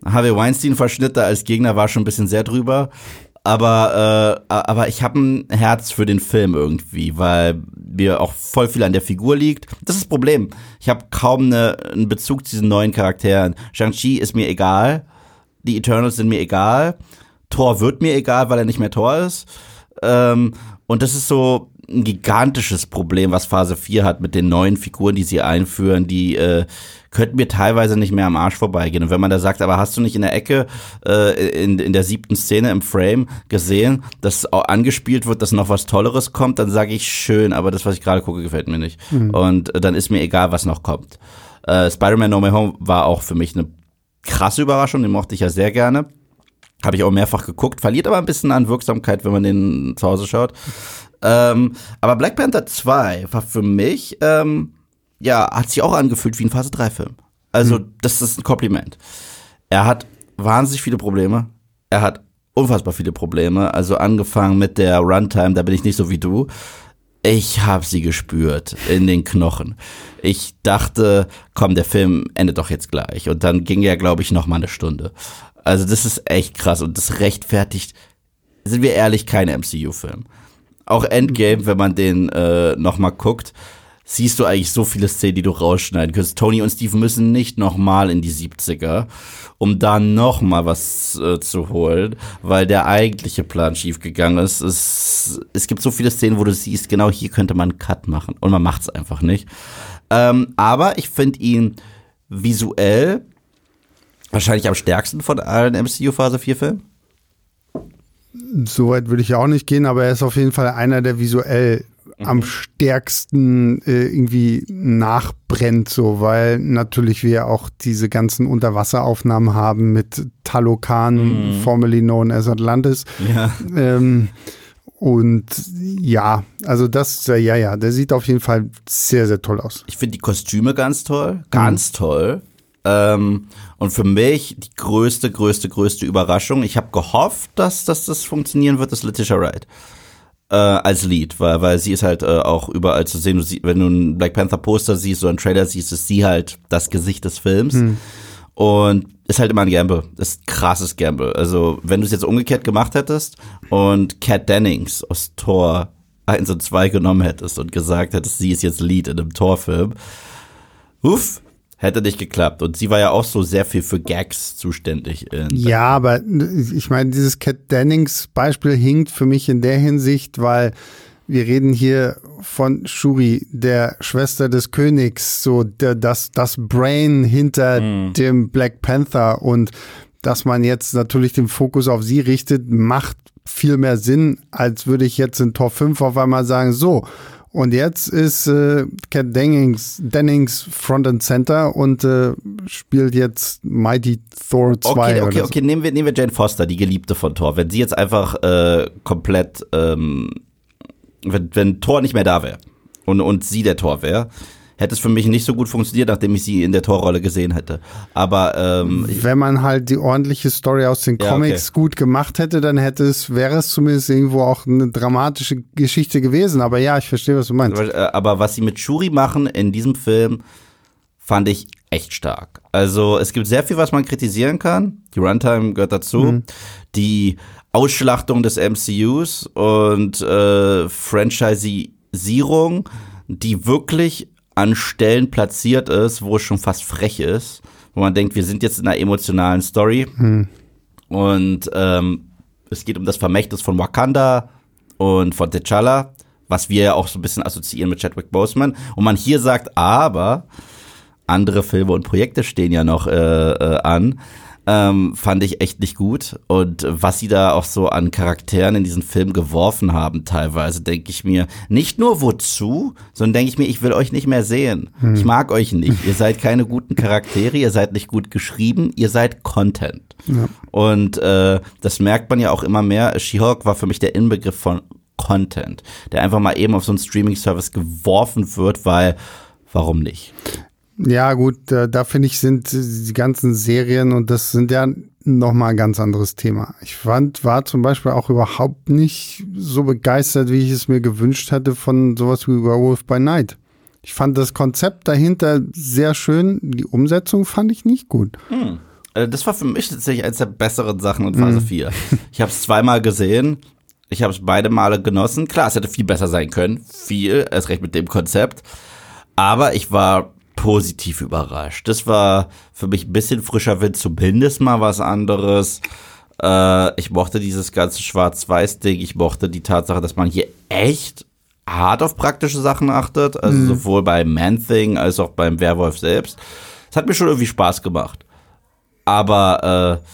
Speaker 1: Harvey Weinstein-Verschnitt da als Gegner war schon ein bisschen sehr drüber. Aber, äh, aber ich habe ein Herz für den Film irgendwie, weil mir auch voll viel an der Figur liegt. Das ist das Problem. Ich habe kaum eine, einen Bezug zu diesen neuen Charakteren. Shang-Chi ist mir egal. Die Eternals sind mir egal. Thor wird mir egal, weil er nicht mehr Thor ist. Ähm, und das ist so, ein gigantisches Problem, was Phase 4 hat mit den neuen Figuren, die sie einführen, die äh, könnten mir teilweise nicht mehr am Arsch vorbeigehen. Und wenn man da sagt, aber hast du nicht in der Ecke, äh, in, in der siebten Szene im Frame gesehen, dass auch angespielt wird, dass noch was Tolleres kommt, dann sage ich schön, aber das, was ich gerade gucke, gefällt mir nicht. Mhm. Und äh, dann ist mir egal, was noch kommt. Äh, Spider-Man No Way Home war auch für mich eine krasse Überraschung, den mochte ich ja sehr gerne. Habe ich auch mehrfach geguckt, verliert aber ein bisschen an Wirksamkeit, wenn man den zu Hause schaut. Ähm, aber Black Panther 2 war für mich, ähm, ja, hat sich auch angefühlt wie ein Phase 3-Film. Also, mhm. das ist ein Kompliment. Er hat wahnsinnig viele Probleme. Er hat unfassbar viele Probleme. Also angefangen mit der Runtime, da bin ich nicht so wie du. Ich habe sie gespürt in den Knochen. Ich dachte, komm, der Film endet doch jetzt gleich. Und dann ging er, glaube ich, noch mal eine Stunde. Also das ist echt krass und das rechtfertigt, sind wir ehrlich, kein MCU-Film. Auch Endgame, wenn man den äh, noch mal guckt, siehst du eigentlich so viele Szenen, die du rausschneiden könntest. Tony und Steve müssen nicht noch mal in die 70er, um da noch mal was äh, zu holen, weil der eigentliche Plan schiefgegangen ist. Es, es gibt so viele Szenen, wo du siehst, genau hier könnte man einen Cut machen und man macht es einfach nicht. Ähm, aber ich finde ihn visuell wahrscheinlich am stärksten von allen MCU Phase 4 Filmen.
Speaker 2: Soweit würde ich auch nicht gehen, aber er ist auf jeden Fall einer, der visuell mhm. am stärksten äh, irgendwie nachbrennt, so, weil natürlich wir auch diese ganzen Unterwasseraufnahmen haben mit Talokan, mhm. formerly known as Atlantis. Ja. Ähm, und ja, also das, ja, ja, der sieht auf jeden Fall sehr, sehr toll aus.
Speaker 1: Ich finde die Kostüme ganz toll, ganz mhm. toll. Ähm, und für mich die größte, größte, größte Überraschung. Ich habe gehofft, dass, dass das funktionieren wird, ist Letitia Wright äh, als Lied, weil, weil sie ist halt äh, auch überall zu sehen. Sie, wenn du ein Black Panther Poster siehst oder einen Trailer siehst, ist sie halt das Gesicht des Films. Hm. Und ist halt immer ein Gamble. ist ein krasses Gamble. Also, wenn du es jetzt umgekehrt gemacht hättest und Kat Dennings aus Tor 1 und 2 genommen hättest und gesagt hättest, sie ist jetzt Lead in einem Torfilm, uff, hätte nicht geklappt. Und sie war ja auch so sehr viel für Gags zuständig.
Speaker 2: ja, aber ich meine, dieses Cat Dennings Beispiel hinkt für mich in der Hinsicht, weil wir reden hier von Shuri, der Schwester des Königs, so der, das, das Brain hinter mhm. dem Black Panther und dass man jetzt natürlich den Fokus auf sie richtet, macht viel mehr Sinn, als würde ich jetzt in Tor 5 auf einmal sagen, so, und jetzt ist äh, Cat Dennings, Dennings Front and Center und äh, spielt jetzt Mighty Thor 2.
Speaker 1: Okay, okay, okay. So. Nehmen, wir, nehmen wir Jane Foster, die Geliebte von Thor. Wenn sie jetzt einfach äh, komplett, ähm, wenn, wenn Thor nicht mehr da wäre und, und sie der Thor wäre, hätte es für mich nicht so gut funktioniert, nachdem ich sie in der Torrolle gesehen hätte. Aber ähm,
Speaker 2: wenn man halt die ordentliche Story aus den Comics ja, okay. gut gemacht hätte, dann hätte es wäre es zumindest irgendwo auch eine dramatische Geschichte gewesen. Aber ja, ich verstehe, was du meinst.
Speaker 1: Äh, aber was sie mit Shuri machen in diesem Film, fand ich echt stark. Also es gibt sehr viel, was man kritisieren kann. Die Runtime gehört dazu. Mhm. Die Ausschlachtung des MCUs und äh, Franchisierung, die wirklich an Stellen platziert ist, wo es schon fast frech ist, wo man denkt, wir sind jetzt in einer emotionalen Story hm. und ähm, es geht um das Vermächtnis von Wakanda und von T'Challa, was wir ja auch so ein bisschen assoziieren mit Chadwick Boseman. Und man hier sagt, aber andere Filme und Projekte stehen ja noch äh, äh, an ähm, fand ich echt nicht gut. Und was sie da auch so an Charakteren in diesen Film geworfen haben, teilweise, denke ich mir, nicht nur wozu, sondern denke ich mir, ich will euch nicht mehr sehen. Hm. Ich mag euch nicht. Ihr seid keine guten Charaktere, ihr seid nicht gut geschrieben, ihr seid Content. Ja. Und äh, das merkt man ja auch immer mehr. She-Hulk war für mich der Inbegriff von Content, der einfach mal eben auf so einen Streaming-Service geworfen wird, weil warum nicht?
Speaker 2: Ja, gut, da, da finde ich, sind die ganzen Serien und das sind ja nochmal ein ganz anderes Thema. Ich fand, war zum Beispiel auch überhaupt nicht so begeistert, wie ich es mir gewünscht hätte von sowas wie Werewolf by Night. Ich fand das Konzept dahinter sehr schön, die Umsetzung fand ich nicht gut. Hm.
Speaker 1: Also das war für mich tatsächlich eines der besseren Sachen in Phase hm. 4. Ich habe es zweimal gesehen, ich habe es beide Male genossen. Klar, es hätte viel besser sein können, viel, erst recht mit dem Konzept. Aber ich war positiv überrascht. Das war für mich ein bisschen frischer Wind, zumindest mal was anderes. Äh, ich mochte dieses ganze Schwarz-Weiß-Ding. Ich mochte die Tatsache, dass man hier echt hart auf praktische Sachen achtet. Also mhm. sowohl beim Man-Thing als auch beim Werwolf selbst. Es hat mir schon irgendwie Spaß gemacht. Aber äh,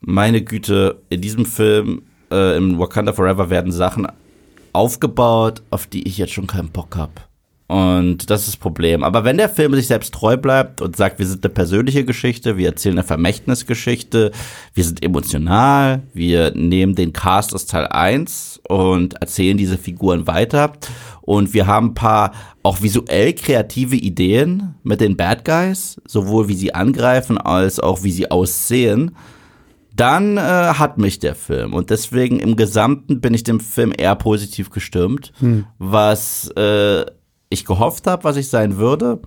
Speaker 1: meine Güte, in diesem Film, äh, im Wakanda Forever, werden Sachen aufgebaut, auf die ich jetzt schon keinen Bock habe. Und das ist das Problem. Aber wenn der Film sich selbst treu bleibt und sagt, wir sind eine persönliche Geschichte, wir erzählen eine Vermächtnisgeschichte, wir sind emotional, wir nehmen den Cast aus Teil 1 und erzählen diese Figuren weiter. Und wir haben ein paar auch visuell kreative Ideen mit den Bad Guys, sowohl wie sie angreifen als auch wie sie aussehen dann äh, hat mich der Film. Und deswegen im Gesamten bin ich dem Film eher positiv gestimmt, hm. was äh, ich gehofft habe, was ich sein würde.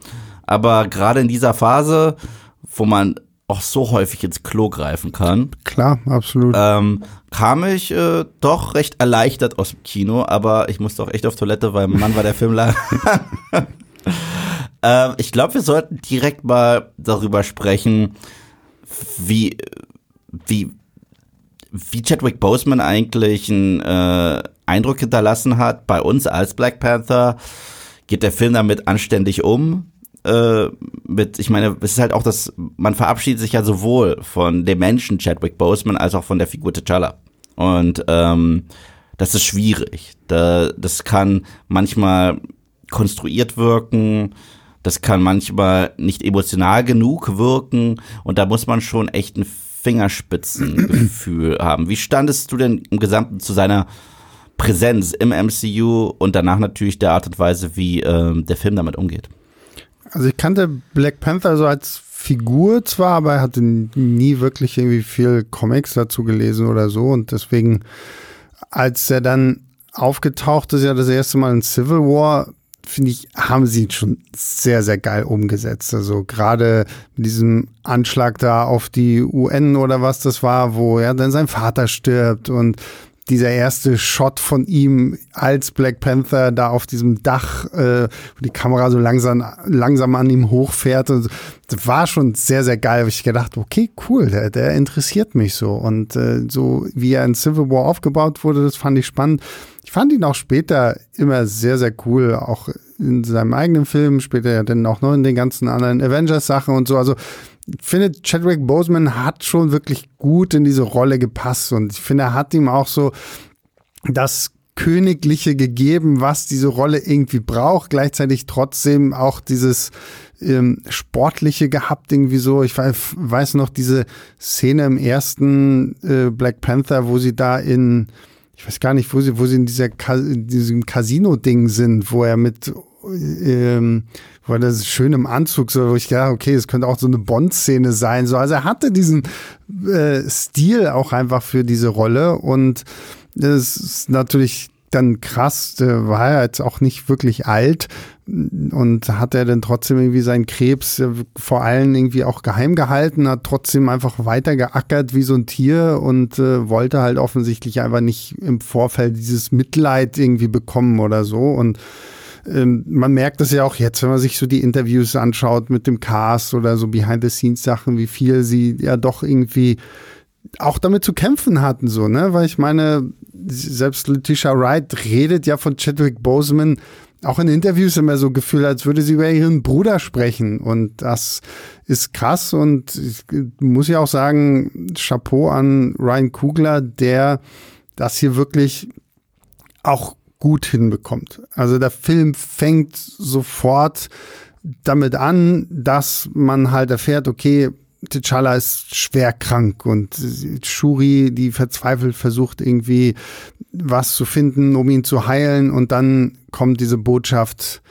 Speaker 1: Aber gerade in dieser Phase, wo man auch so häufig ins Klo greifen kann.
Speaker 2: Klar, absolut.
Speaker 1: Ähm, kam ich äh, doch recht erleichtert aus dem Kino, aber ich musste auch echt auf Toilette, weil Mann war der Film lang. ähm, ich glaube, wir sollten direkt mal darüber sprechen, wie, wie, wie Chadwick Boseman eigentlich einen äh, Eindruck hinterlassen hat bei uns als Black Panther geht der Film damit anständig um. Äh, mit, ich meine, es ist halt auch das, man verabschiedet sich ja sowohl von dem Menschen Chadwick Boseman als auch von der Figur T'Challa. Und ähm, das ist schwierig. Da, das kann manchmal konstruiert wirken, das kann manchmal nicht emotional genug wirken und da muss man schon echt ein Fingerspitzengefühl haben. Wie standest du denn im Gesamten zu seiner Präsenz im MCU und danach natürlich der Art und Weise, wie ähm, der Film damit umgeht.
Speaker 2: Also ich kannte Black Panther so als Figur zwar, aber er hatte nie wirklich irgendwie viel Comics dazu gelesen oder so und deswegen, als er dann aufgetaucht ist, ja das erste Mal in Civil War, finde ich, haben sie ihn schon sehr, sehr geil umgesetzt. Also gerade mit diesem Anschlag da auf die UN oder was das war, wo er dann sein Vater stirbt und dieser erste Shot von ihm als Black Panther da auf diesem Dach, äh, wo die Kamera so langsam, langsam an ihm hochfährt. Und das war schon sehr, sehr geil. Ich gedacht, okay, cool, der, der interessiert mich so. Und äh, so wie er in Civil War aufgebaut wurde, das fand ich spannend. Ich fand ihn auch später immer sehr, sehr cool, auch in seinem eigenen Film, später ja dann auch noch in den ganzen anderen Avengers-Sachen und so. Also finde, Chadwick Boseman hat schon wirklich gut in diese Rolle gepasst und ich finde, er hat ihm auch so das Königliche gegeben, was diese Rolle irgendwie braucht, gleichzeitig trotzdem auch dieses ähm, Sportliche gehabt, irgendwie so. Ich weiß, noch diese Szene im ersten äh, Black Panther, wo sie da in, ich weiß gar nicht, wo sie, wo sie in, dieser in diesem Casino-Ding sind, wo er mit ähm, war das schön im Anzug, so, wo ich dachte, okay, es könnte auch so eine Bond-Szene sein. So. Also er hatte diesen äh, Stil auch einfach für diese Rolle und das ist natürlich dann krass, der war ja jetzt auch nicht wirklich alt und hat er dann trotzdem irgendwie seinen Krebs äh, vor allem irgendwie auch geheim gehalten, hat trotzdem einfach weiter geackert wie so ein Tier und äh, wollte halt offensichtlich einfach nicht im Vorfeld dieses Mitleid irgendwie bekommen oder so und ähm, man merkt das ja auch jetzt, wenn man sich so die Interviews anschaut mit dem Cast oder so Behind-the-Scenes-Sachen, wie viel sie ja doch irgendwie auch damit zu kämpfen hatten, so, ne? Weil ich meine, selbst Letitia Wright redet ja von Chadwick Boseman auch in Interviews immer so Gefühl, als würde sie über ihren Bruder sprechen. Und das ist krass. Und ich muss ja auch sagen, Chapeau an Ryan Kugler, der das hier wirklich auch gut hinbekommt. Also der Film fängt sofort damit an, dass man halt erfährt, okay, T'Challa ist schwer krank und Shuri, die verzweifelt versucht irgendwie was zu finden, um ihn zu heilen und dann kommt diese Botschaft,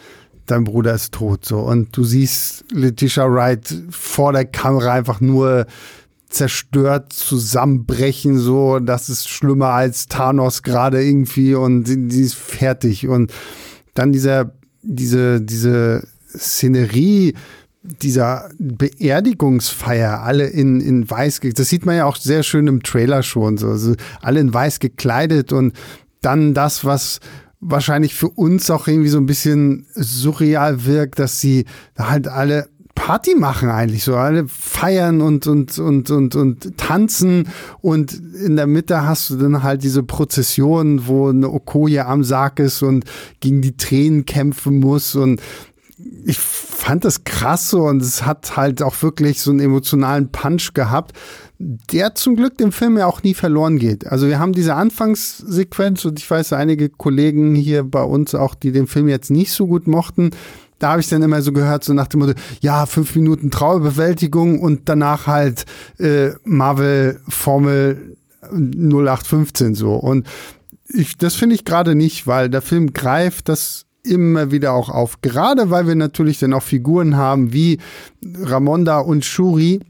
Speaker 2: dein Bruder ist tot so und du siehst Letitia Wright vor der Kamera einfach nur zerstört zusammenbrechen, so, das ist schlimmer als Thanos gerade irgendwie und die ist fertig. Und dann dieser, diese, diese Szenerie, dieser Beerdigungsfeier, alle in, in weiß, das sieht man ja auch sehr schön im Trailer schon, so, also alle in weiß gekleidet und dann das, was wahrscheinlich für uns auch irgendwie so ein bisschen surreal wirkt, dass sie halt alle Party machen eigentlich so. Alle feiern und, und, und, und, und tanzen und in der Mitte hast du dann halt diese Prozession, wo eine Okoye am Sarg ist und gegen die Tränen kämpfen muss und ich fand das krass so und es hat halt auch wirklich so einen emotionalen Punch gehabt. der zum Glück dem Film ja auch nie verloren geht. Also wir haben diese Anfangssequenz und ich weiß einige Kollegen hier bei uns auch, die den Film jetzt nicht so gut mochten, da habe ich dann immer so gehört, so nach dem Motto, ja, fünf Minuten Trauerbewältigung und danach halt äh, Marvel Formel 0815 so. Und ich, das finde ich gerade nicht, weil der Film greift das immer wieder auch auf. Gerade weil wir natürlich dann auch Figuren haben wie Ramonda und Shuri,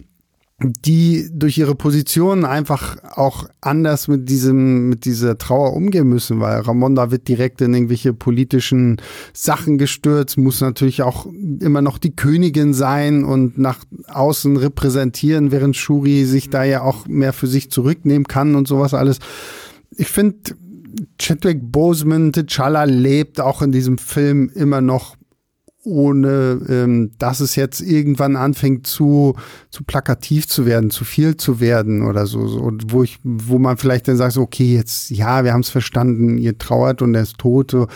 Speaker 2: die durch ihre Position einfach auch anders mit diesem, mit dieser Trauer umgehen müssen, weil Ramonda wird direkt in irgendwelche politischen Sachen gestürzt, muss natürlich auch immer noch die Königin sein und nach außen repräsentieren, während Shuri sich da ja auch mehr für sich zurücknehmen kann und sowas alles. Ich finde, Chadwick Boseman, T'Challa lebt auch in diesem Film immer noch ohne ähm, dass es jetzt irgendwann anfängt zu, zu plakativ zu werden, zu viel zu werden oder so, so. Und wo ich, wo man vielleicht dann sagt, so, okay, jetzt, ja, wir haben es verstanden, ihr trauert und er ist tot. So.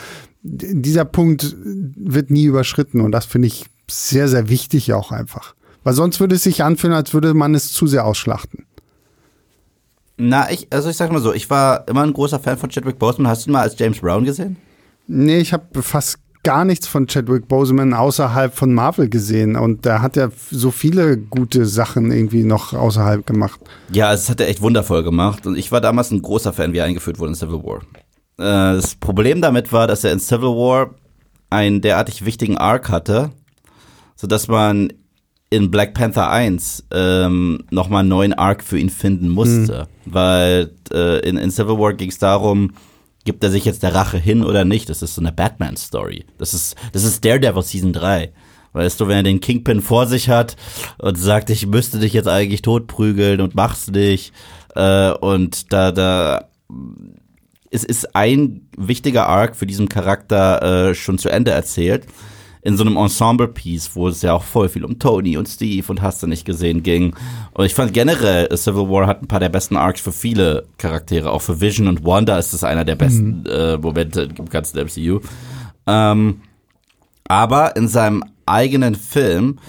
Speaker 2: Dieser Punkt wird nie überschritten und das finde ich sehr, sehr wichtig auch einfach. Weil sonst würde es sich anfühlen, als würde man es zu sehr ausschlachten.
Speaker 1: Na, ich, also ich sag mal so, ich war immer ein großer Fan von Chadwick Boseman. Hast du ihn mal als James Brown gesehen?
Speaker 2: Nee, ich habe fast gar nichts von Chadwick Boseman außerhalb von Marvel gesehen und da hat er so viele gute Sachen irgendwie noch außerhalb gemacht.
Speaker 1: Ja, es hat er echt wundervoll gemacht und ich war damals ein großer Fan, wie er eingeführt wurde in Civil War. Äh, das Problem damit war, dass er in Civil War einen derartig wichtigen Arc hatte, sodass man in Black Panther 1 ähm, nochmal einen neuen Arc für ihn finden musste. Mhm. Weil äh, in, in Civil War ging es darum, gibt er sich jetzt der Rache hin oder nicht? Das ist so eine Batman-Story. Das ist, das ist Daredevil Season 3. Weißt du, wenn er den Kingpin vor sich hat und sagt, ich müsste dich jetzt eigentlich totprügeln und mach's nicht. Äh, und da, da, es ist ein wichtiger Arc für diesen Charakter äh, schon zu Ende erzählt in so einem Ensemble-Piece, wo es ja auch voll viel um Tony und Steve und hast du nicht gesehen ging. Und ich fand generell, Civil War hat ein paar der besten Arcs für viele Charaktere. Auch für Vision und Wanda ist es einer der besten mhm. äh, Momente im ganzen MCU. Ähm, aber in seinem eigenen Film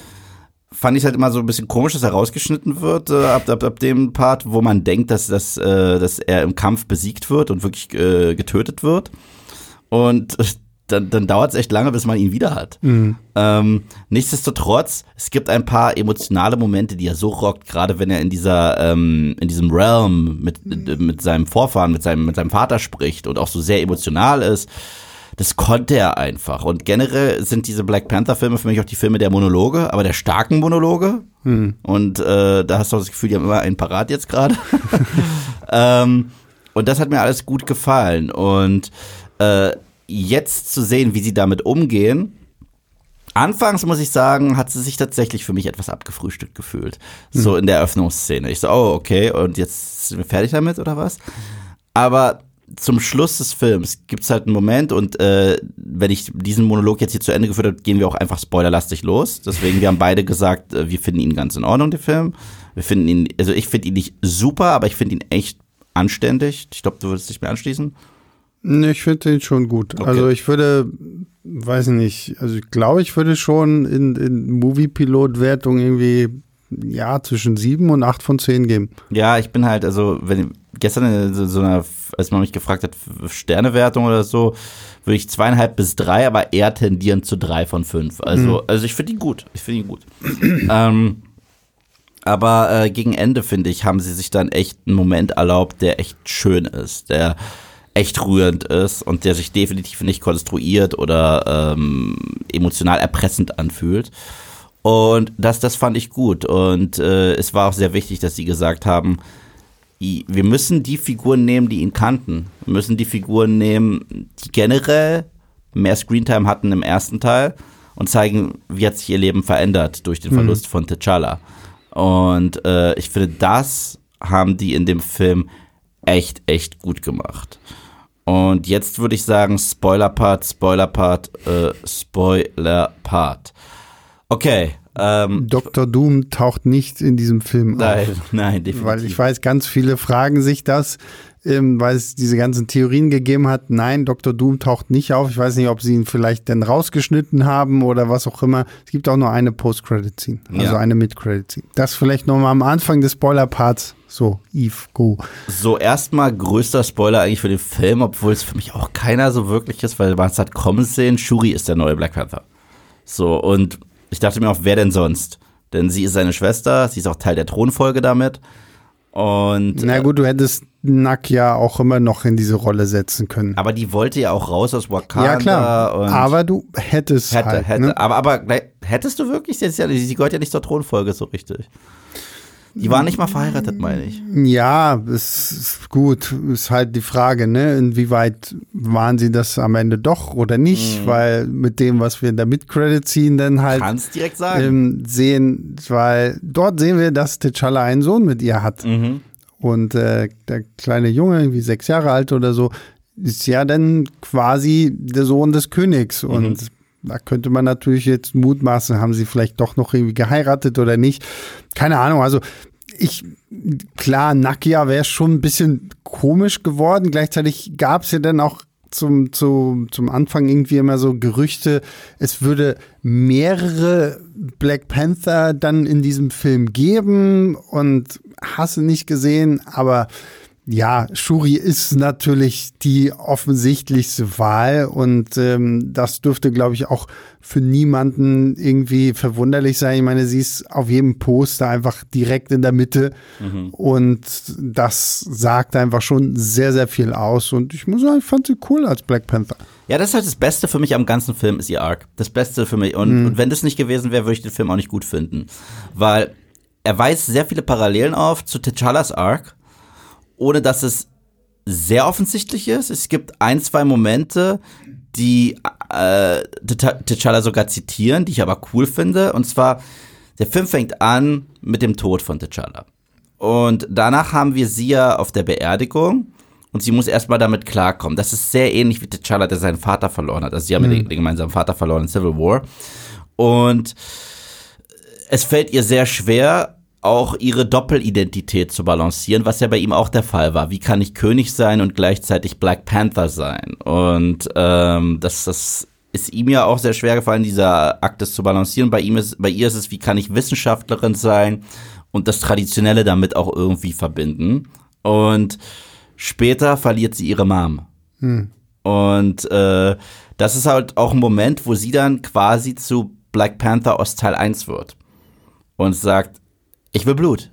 Speaker 1: fand ich halt immer so ein bisschen komisch, dass er rausgeschnitten wird, äh, ab, ab, ab dem Part, wo man denkt, dass, dass, äh, dass er im Kampf besiegt wird und wirklich äh, getötet wird. Und dann, dann dauert es echt lange, bis man ihn wieder hat. Mhm. Ähm, nichtsdestotrotz, es gibt ein paar emotionale Momente, die er so rockt, gerade wenn er in dieser, ähm, in diesem Realm mit, mit seinem Vorfahren, mit seinem, mit seinem Vater spricht und auch so sehr emotional ist. Das konnte er einfach. Und generell sind diese Black Panther-Filme für mich auch die Filme der Monologe, aber der starken Monologe. Mhm. Und äh, da hast du das Gefühl, die haben immer einen parat jetzt gerade. ähm, und das hat mir alles gut gefallen. Und äh, jetzt zu sehen, wie sie damit umgehen, Anfangs muss ich sagen, hat sie sich tatsächlich für mich etwas abgefrühstückt gefühlt. Mhm. So in der Eröffnungsszene. Ich so, oh, okay, und jetzt sind wir fertig damit oder was? Aber zum Schluss des Films gibt es halt einen Moment und äh, wenn ich diesen Monolog jetzt hier zu Ende geführt habe, gehen wir auch einfach spoilerlastig los. Deswegen, wir haben beide gesagt, äh, wir finden ihn ganz in Ordnung, den Film. Wir finden ihn, also ich finde ihn nicht super, aber ich finde ihn echt anständig. Ich glaube, du würdest dich mir anschließen.
Speaker 2: Nee, ich finde den schon gut. Okay. Also ich würde, weiß nicht, also ich glaube, ich würde schon in, in Movie-Pilot-Wertung irgendwie ja, zwischen sieben und acht von zehn geben.
Speaker 1: Ja, ich bin halt, also, wenn gestern so einer, als man mich gefragt hat, Sternewertung oder so, würde ich zweieinhalb bis drei, aber eher tendieren zu drei von fünf. Also, mhm. also ich finde ihn gut. Ich finde ihn gut. ähm, aber äh, gegen Ende, finde ich, haben sie sich dann echt einen Moment erlaubt, der echt schön ist. Der echt rührend ist und der sich definitiv nicht konstruiert oder ähm, emotional erpressend anfühlt. Und das, das fand ich gut. Und äh, es war auch sehr wichtig, dass sie gesagt haben, wir müssen die Figuren nehmen, die ihn kannten. Wir müssen die Figuren nehmen, die generell mehr Screentime hatten im ersten Teil und zeigen, wie hat sich ihr Leben verändert durch den mhm. Verlust mhm. von T'Challa. Und äh, ich finde, das haben die in dem Film echt, echt gut gemacht. Und jetzt würde ich sagen, Spoiler-Part, Spoiler-Part, äh, Spoiler-Part. Okay. Ähm,
Speaker 2: Dr. Doom taucht nicht in diesem Film
Speaker 1: nein, auf. Nein,
Speaker 2: definitiv. Weil ich weiß, ganz viele fragen sich das. Ähm, weil es diese ganzen Theorien gegeben hat. Nein, Dr. Doom taucht nicht auf. Ich weiß nicht, ob sie ihn vielleicht dann rausgeschnitten haben oder was auch immer. Es gibt auch nur eine Post-Credit-Scene, also
Speaker 1: Ja.
Speaker 2: eine Mid-Credit-Scene. Das vielleicht nochmal am Anfang des Spoiler-Parts. So, Eve, go.
Speaker 1: So, erstmal größter Spoiler eigentlich für den Film, obwohl es für mich auch keiner so wirklich ist, weil man es hat kommen sehen, Shuri ist der neue Black Panther. So, und ich dachte mir auch, wer denn sonst? Denn sie ist seine Schwester, sie ist auch Teil der Thronfolge damit. Und
Speaker 2: Na gut, du hättest Nack ja auch immer noch in diese Rolle setzen können.
Speaker 1: aber die wollte ja auch raus aus Wakanda.
Speaker 2: Ja, klar. Aber du hättest
Speaker 1: hätte,
Speaker 2: halt.
Speaker 1: hätte.
Speaker 2: Ne?
Speaker 1: Aber, aber hättest du wirklich, ja, sie gehört ja nicht zur Thronfolge so richtig. Die waren nicht mal verheiratet, meine ich.
Speaker 2: Ja, es ist gut. Ist halt die Frage, ne? Inwieweit waren sie das am Ende doch oder nicht?
Speaker 1: Mhm.
Speaker 2: Weil mit dem, was wir in der Mid-Credit ziehen, dann halt
Speaker 1: Kannst direkt sagen.
Speaker 2: ähm, sehen, weil dort sehen wir, dass T'Challa einen Sohn mit ihr hat.
Speaker 1: Mhm.
Speaker 2: Und äh, der kleine Junge, irgendwie sechs Jahre alt oder so, ist ja dann quasi der Sohn des Königs.
Speaker 1: Mhm.
Speaker 2: Und da könnte man natürlich jetzt mutmaßen, haben sie vielleicht doch noch irgendwie geheiratet oder nicht. Keine Ahnung. Also ich, klar, Nakia wäre schon ein bisschen komisch geworden. Gleichzeitig gab es ja dann auch zum, zu, zum Anfang irgendwie immer so Gerüchte, es würde mehrere Black Panther dann in diesem Film geben und hast du nicht gesehen, aber ja, Shuri ist natürlich die offensichtlichste Wahl und ähm, das dürfte, glaube ich, auch für niemanden irgendwie verwunderlich sein. Ich meine, sie ist auf jedem Poster einfach direkt in der Mitte und das sagt einfach schon sehr, sehr viel aus und ich muss sagen, ich fand sie cool als Black Panther.
Speaker 1: Ja, das ist halt das Beste für mich am ganzen Film, ist ihr Arc. Das Beste für mich. Und, und wenn das nicht gewesen wäre, würde ich den Film auch nicht gut finden. Weil er weist sehr viele Parallelen auf zu T'Challas Arc, ohne dass es sehr offensichtlich ist. Es gibt ein, zwei Momente, die äh, T'Cha- T'Challa sogar zitieren, die ich aber cool finde. Und zwar, der Film fängt an mit dem Tod von T'Challa. Und danach haben wir sie ja auf der Beerdigung und sie muss erstmal damit klarkommen. Das ist sehr ähnlich wie T'Challa, der seinen Vater verloren hat. Also sie haben ja den, den gemeinsamen Vater verloren in Civil War. Und es fällt ihr sehr schwer, auch ihre Doppelidentität zu balancieren, was ja bei ihm auch der Fall war. Wie kann ich König sein und gleichzeitig Black Panther sein? Und ähm, das, das ist ihm ja auch sehr schwer gefallen, dieser Akt zu balancieren. Bei ihm ist, bei ihr ist es, wie kann ich Wissenschaftlerin sein und das Traditionelle damit auch irgendwie verbinden. Und später verliert sie ihre Mom. Und äh, das ist halt auch ein Moment, wo sie dann quasi zu Black Panther aus Teil 1 wird. Und sagt, ich will Blut.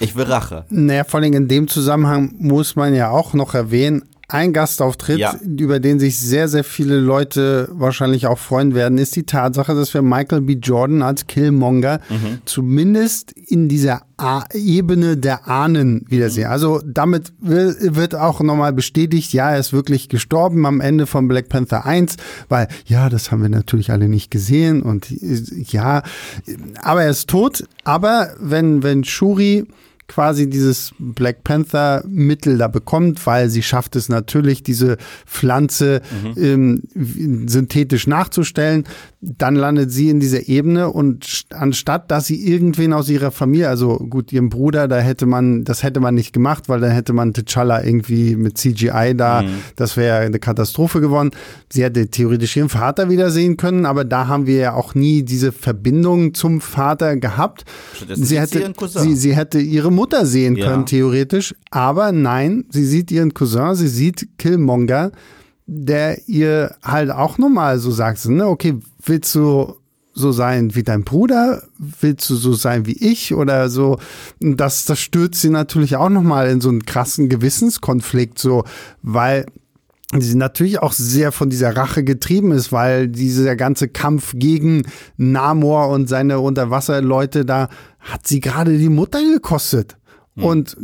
Speaker 1: Ich will Rache.
Speaker 2: Naja, vor allem in dem Zusammenhang muss man ja auch noch erwähnen, ein Gastauftritt,
Speaker 1: Ja.
Speaker 2: über den sich sehr, sehr viele Leute wahrscheinlich auch freuen werden, ist die Tatsache, dass wir Michael B. Jordan als Killmonger zumindest in dieser A Ebene der Ahnen wiedersehen. Also damit will, wird auch nochmal bestätigt, ja, er ist wirklich gestorben am Ende von Black Panther 1, weil ja, das haben wir natürlich alle nicht gesehen und äh, ja, aber er ist tot. Aber wenn, wenn Shuri quasi dieses Black Panther Mittel da bekommt, weil sie schafft es natürlich, diese Pflanze ähm, synthetisch nachzustellen. Dann landet sie in dieser Ebene und st- anstatt, dass sie irgendwen aus ihrer Familie, also gut, ihrem Bruder, da hätte man, das hätte man nicht gemacht, weil dann hätte man T'Challa irgendwie mit CGI da, das wäre eine Katastrophe geworden. Sie hätte theoretisch ihren Vater wiedersehen können, aber da haben wir ja auch nie diese Verbindung zum Vater gehabt. Sie hätte, sie, sie hätte ihre Mutter sehen
Speaker 1: Ja.
Speaker 2: können, theoretisch. Aber nein, sie sieht ihren Cousin, sie sieht Killmonger, der ihr halt auch nochmal so sagt, ne, okay, willst du so sein wie dein Bruder? Willst du so sein wie ich? Oder so? Das, das stürzt sie natürlich auch nochmal in so einen krassen Gewissenskonflikt, so, weil sie natürlich auch sehr von dieser Rache getrieben ist, weil dieser ganze Kampf gegen Namor und seine Unterwasserleute, da hat sie gerade die Mutter gekostet. Und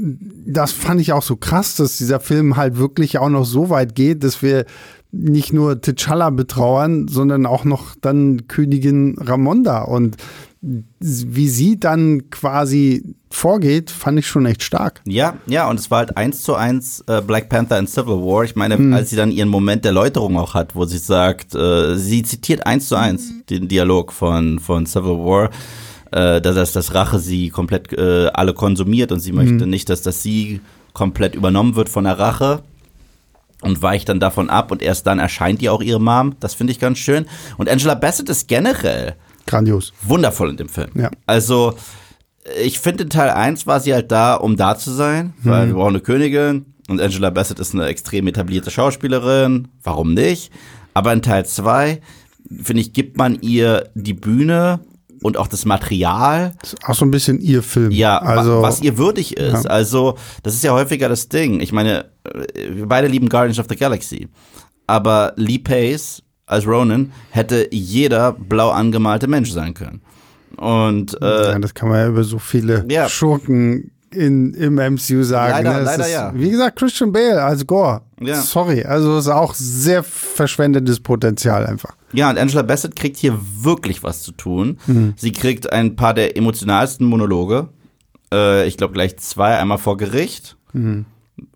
Speaker 2: das fand ich auch so krass, dass dieser Film halt wirklich auch noch so weit geht, dass wir nicht nur T'Challa betrauern, sondern auch noch dann Königin Ramonda. Und wie sie dann quasi vorgeht, fand ich schon echt stark.
Speaker 1: Ja, ja, und es war halt eins zu eins äh, Black Panther in Civil War. Ich meine, als sie dann ihren Moment der Läuterung auch hat, wo sie sagt, äh, sie zitiert eins zu eins den Dialog von, von Civil War, äh, dass das, Rache sie komplett äh, alle konsumiert und sie möchte nicht, dass das sie komplett übernommen wird von der Rache und weicht dann davon ab und erst dann erscheint ihr auch ihre Mom. Das finde ich ganz schön. Und Angela Bassett ist generell
Speaker 2: Grandios.
Speaker 1: wundervoll in dem Film.
Speaker 2: Ja.
Speaker 1: Also, ich finde in Teil 1 war sie halt da, um da zu sein, weil wir brauchen eine Königin und Angela Bassett ist eine extrem etablierte Schauspielerin. Warum nicht? Aber in Teil 2, finde ich, gibt man ihr die Bühne und auch das Material,
Speaker 2: Ist auch so ein bisschen ihr Film.
Speaker 1: ja,
Speaker 2: also
Speaker 1: wa- was ihr würdig ist.
Speaker 2: Ja.
Speaker 1: Also, das ist ja häufiger das Ding. Ich meine, äh, wir beide lieben Guardians of the Galaxy. Aber Lee Pace als Ronan hätte jeder blau angemalte Mensch sein können. Und äh,
Speaker 2: ja, das kann man ja über so viele
Speaker 1: Ja.
Speaker 2: Schurken in, im MCU sagen.
Speaker 1: Leider-
Speaker 2: ne?
Speaker 1: Leider
Speaker 2: ist,
Speaker 1: ja.
Speaker 2: Wie gesagt, Christian Bale als Gore.
Speaker 1: Ja.
Speaker 2: Sorry, also ist auch sehr verschwendetes Potenzial einfach.
Speaker 1: ja, und Angela Bassett kriegt hier wirklich was zu tun.
Speaker 2: Mhm.
Speaker 1: Sie kriegt ein paar der emotionalsten Monologe. Äh, ich glaube gleich zwei, einmal vor Gericht.
Speaker 2: Mhm.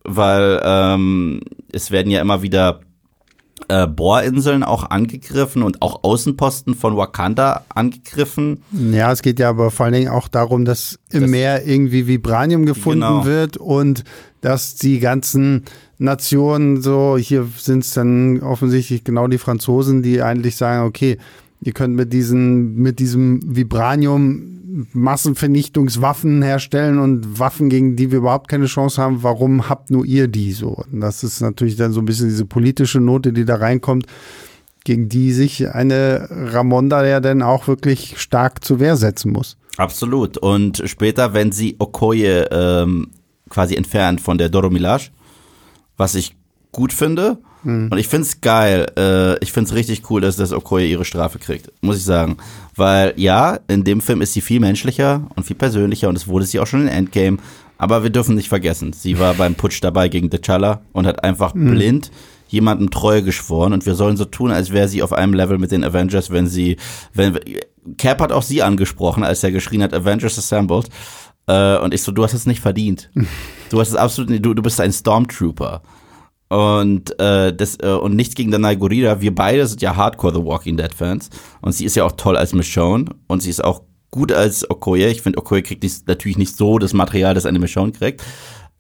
Speaker 1: Weil ähm, es werden ja immer wieder äh, Bohrinseln auch angegriffen und auch Außenposten von Wakanda angegriffen.
Speaker 2: Ja, es geht ja aber vor allen Dingen auch darum, dass im
Speaker 1: Das-
Speaker 2: Meer irgendwie Vibranium gefunden
Speaker 1: Genau.
Speaker 2: wird und dass die ganzen Nationen so, hier sind es dann offensichtlich genau die Franzosen, die eigentlich sagen, okay, ihr könnt mit diesen, mit diesem Vibranium Massenvernichtungswaffen herstellen und Waffen, gegen die wir überhaupt keine Chance haben. Warum habt nur ihr die so? Und das ist natürlich dann so ein bisschen diese politische Note, die da reinkommt, gegen die sich eine Ramonda ja dann auch wirklich stark zur Wehr setzen muss.
Speaker 1: Absolut. Und später, wenn sie Okoye ähm, quasi entfernt von der Doro Milaje, was ich gut finde. Und ich finde es geil. Äh, ich finde es richtig cool, dass das Okoye ihre Strafe kriegt, muss ich sagen. Weil ja, in dem Film ist sie viel menschlicher und viel persönlicher und das wurde sie auch schon in Endgame. Aber wir dürfen nicht vergessen, sie war beim Putsch dabei gegen T'Challa und hat einfach blind jemandem Treue geschworen und wir sollen so tun, als wäre sie auf einem Level mit den Avengers, wenn sie, wenn Cap hat auch sie angesprochen, als er geschrien hat, Avengers Assembled. Äh, und ich so, du hast es nicht verdient. Du hast es absolut nicht, du, du bist ein Stormtrooper. Und äh, das äh, und nichts gegen Danai Gurira. Wir beide sind ja Hardcore The Walking Dead Fans und sie ist ja auch toll als Michonne und sie ist auch gut als Okoye. Ich finde Okoye kriegt nicht, natürlich nicht so das Material, das eine Michonne kriegt.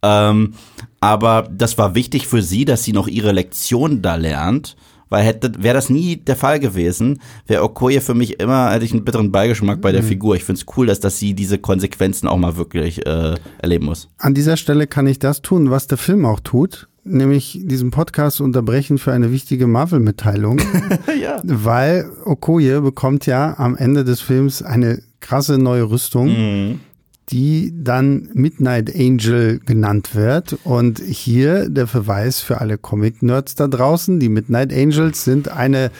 Speaker 1: Ähm, aber das war wichtig für sie, dass sie noch ihre Lektion da lernt, weil hätte wäre das nie der Fall gewesen, wäre Okoye für mich immer hätte ich einen bitteren Beigeschmack bei der Figur. Ich finde es cool, dass dass sie diese Konsequenzen auch mal wirklich äh, erleben muss.
Speaker 2: An dieser Stelle kann ich das tun, was der Film auch tut, nämlich diesen Podcast unterbrechen für eine wichtige Marvel-Mitteilung,
Speaker 1: ja.
Speaker 2: weil Okoye bekommt ja am Ende des Films eine krasse neue Rüstung,
Speaker 1: Mhm.
Speaker 2: die dann Midnight Angel genannt wird. Und hier der Verweis für alle Comic-Nerds da draußen. Die Midnight Angels sind eine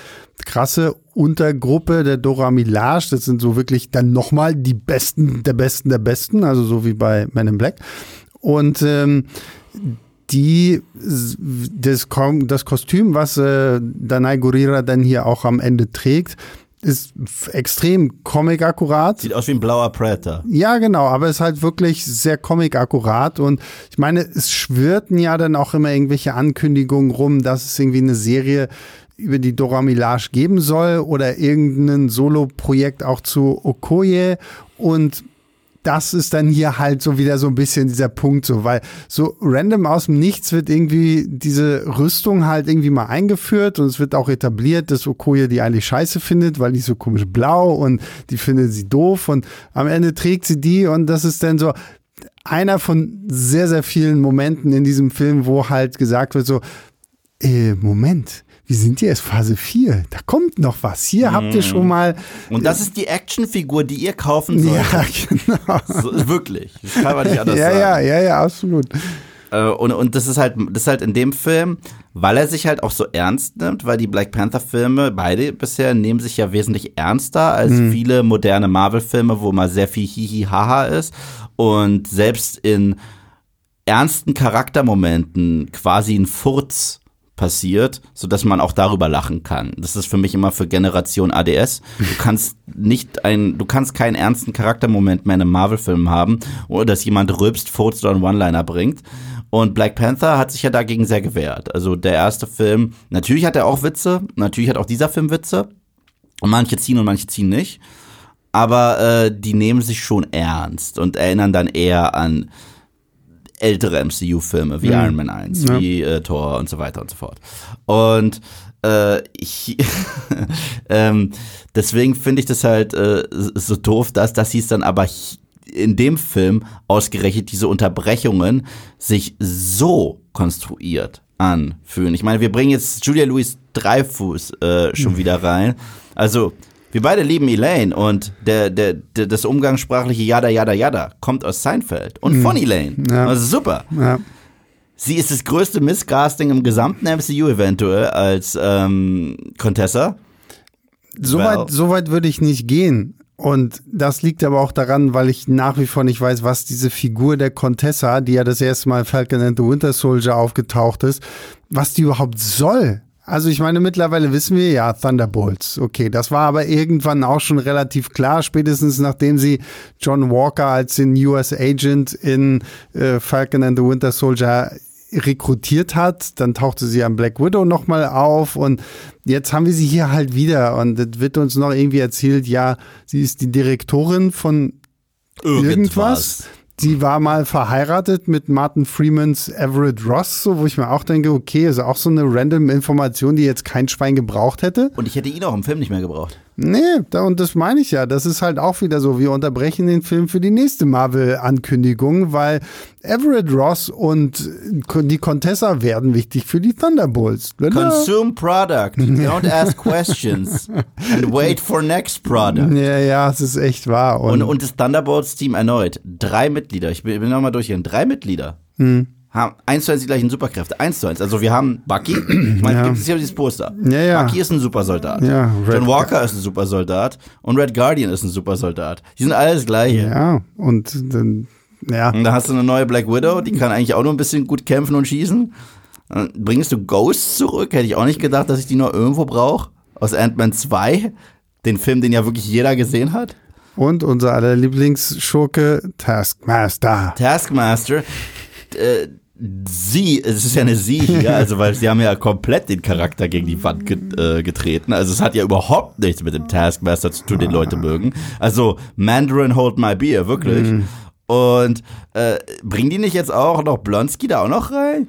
Speaker 2: krasse Untergruppe der Dora Milaje. Das sind so wirklich dann nochmal die Besten der Besten der Besten, also so wie bei Men in Black. Und ähm, die das, das Kostüm, was äh, Danai Gurira dann hier auch am Ende trägt, ist extrem comic-akkurat.
Speaker 1: Sieht aus wie ein blauer Predator.
Speaker 2: Ja, genau, aber ist halt wirklich sehr comic-akkurat und ich meine, es schwirrten ja dann auch immer irgendwelche Ankündigungen rum, dass es irgendwie eine Serie über die Dora Milaje geben soll oder irgendein Solo-Projekt auch zu Okoye und das ist dann hier halt so wieder so ein bisschen dieser Punkt so, weil so random aus dem Nichts wird irgendwie diese Rüstung halt irgendwie mal eingeführt und es wird auch etabliert, dass Okoye die eigentlich scheiße findet, weil die so komisch blau und die findet sie doof und am Ende trägt sie die und das ist dann so einer von sehr, sehr vielen Momenten in diesem Film, wo halt gesagt wird so, äh, Moment, wir sind hier erst Phase 4, da kommt noch was. Hier habt ihr schon mal,
Speaker 1: Und das ist die Actionfigur, die ihr kaufen sollt.
Speaker 2: ja, genau.
Speaker 1: So, wirklich. Das kann man nicht anders
Speaker 2: Ja,
Speaker 1: sagen.
Speaker 2: ja, ja, ja, absolut.
Speaker 1: Äh, und, und das ist halt, das ist halt in dem Film, weil er sich halt auch so ernst nimmt, weil die Black Panther Filme, beide bisher, nehmen sich ja wesentlich ernster als viele moderne Marvel Filme, wo mal sehr viel Hihi Haha ist. Und selbst in ernsten Charaktermomenten quasi ein Furz passiert, so dass man auch darüber lachen kann. Das ist für mich immer für Generation ADS. Du kannst nicht ein, du kannst keinen ernsten Charaktermoment mehr in einem Marvel-Film haben, oder dass jemand rülpst, furzt oder einen One-Liner bringt. Und Black Panther hat sich ja dagegen sehr gewehrt. Also der erste Film, natürlich hat er auch Witze, natürlich hat auch dieser Film Witze. Und manche ziehen und manche ziehen nicht. Aber äh, die nehmen sich schon ernst und erinnern dann eher an ältere MCU-Filme, wie
Speaker 2: Mhm.
Speaker 1: Iron Man 1,
Speaker 2: Ja.
Speaker 1: wie äh, Thor und so weiter und so fort. Und äh, ich, ähm, deswegen finde ich das halt äh, so doof, dass, dass sie es dann aber in dem Film ausgerechnet diese Unterbrechungen sich so konstruiert anfühlen. Ich meine, wir bringen jetzt Julia Louis Dreyfus äh, schon wieder rein. Also, wir beide lieben Elaine und der, der, der, das umgangssprachliche Yada Yada Yada kommt aus Seinfeld und von Elaine.
Speaker 2: Ja.
Speaker 1: Also super.
Speaker 2: Ja.
Speaker 1: Sie ist das größte Misscasting im gesamten MCU eventuell als ähm, Contessa.
Speaker 2: So
Speaker 1: Well.
Speaker 2: weit, so weit würde ich nicht gehen. Und das liegt aber auch daran, weil ich nach wie vor nicht weiß, was diese Figur der Contessa, die ja das erste Mal Falcon and the Winter Soldier aufgetaucht ist, was die überhaupt soll. Also ich meine, mittlerweile wissen wir ja Thunderbolts. Okay, das war aber irgendwann auch schon relativ klar, spätestens nachdem sie John Walker als den US Agent in äh, Falcon and the Winter Soldier rekrutiert hat, dann tauchte sie an Black Widow nochmal auf und jetzt haben wir sie hier halt wieder und es wird uns noch irgendwie erzählt, ja, sie ist die Direktorin von irgendwas. Sie war mal verheiratet mit Martin Freemans Everett Ross, so wo ich mir auch denke, okay, ist auch so eine random Information, die jetzt kein Schwein gebraucht hätte.
Speaker 1: Und ich hätte ihn auch im Film nicht mehr gebraucht.
Speaker 2: Nee, da, und das meine ich ja. Das ist halt auch wieder so. Wir unterbrechen den Film für die nächste Marvel-Ankündigung, weil Everett Ross und die Contessa werden wichtig für die Thunderbolts.
Speaker 1: Consume product. Don't ask questions. And wait for next product.
Speaker 2: Ja, ja, es ist echt wahr. Und,
Speaker 1: Und, und das Thunderbolts-Team erneut. Drei Mitglieder. Ich bin, bin nochmal durchgegangen. Drei Mitglieder.
Speaker 2: Hm.
Speaker 1: Haben eins zu eins die gleichen Superkräfte. Eins zu eins. Also wir haben Bucky. Ich meine,
Speaker 2: Ja.
Speaker 1: gibt es hier dieses Poster.
Speaker 2: Ja, ja.
Speaker 1: Bucky ist ein Supersoldat.
Speaker 2: Ja, Red-
Speaker 1: John Walker ist ein Supersoldat. Und Red Guardian ist ein Supersoldat. Die sind alles gleiche.
Speaker 2: ja, und dann, ja.
Speaker 1: Und da hast du eine neue Black Widow, die kann eigentlich auch nur ein bisschen gut kämpfen und schießen. Dann bringst du Ghost zurück? Hätte ich auch nicht gedacht, dass ich die noch irgendwo brauche. Aus Ant-Man 2. Den Film, den ja wirklich jeder gesehen hat.
Speaker 2: Und unser aller Lieblingsschurke Taskmaster.
Speaker 1: Taskmaster. Äh, sie, es ist ja eine sie hier, also weil sie haben ja komplett den Charakter gegen die Wand get, äh, getreten. Also es hat ja überhaupt nichts mit dem Taskmaster zu tun, den Leute mögen. Also Mandarin hold my beer, wirklich. Und äh, bringen die nicht jetzt auch noch Blonsky da auch noch rein?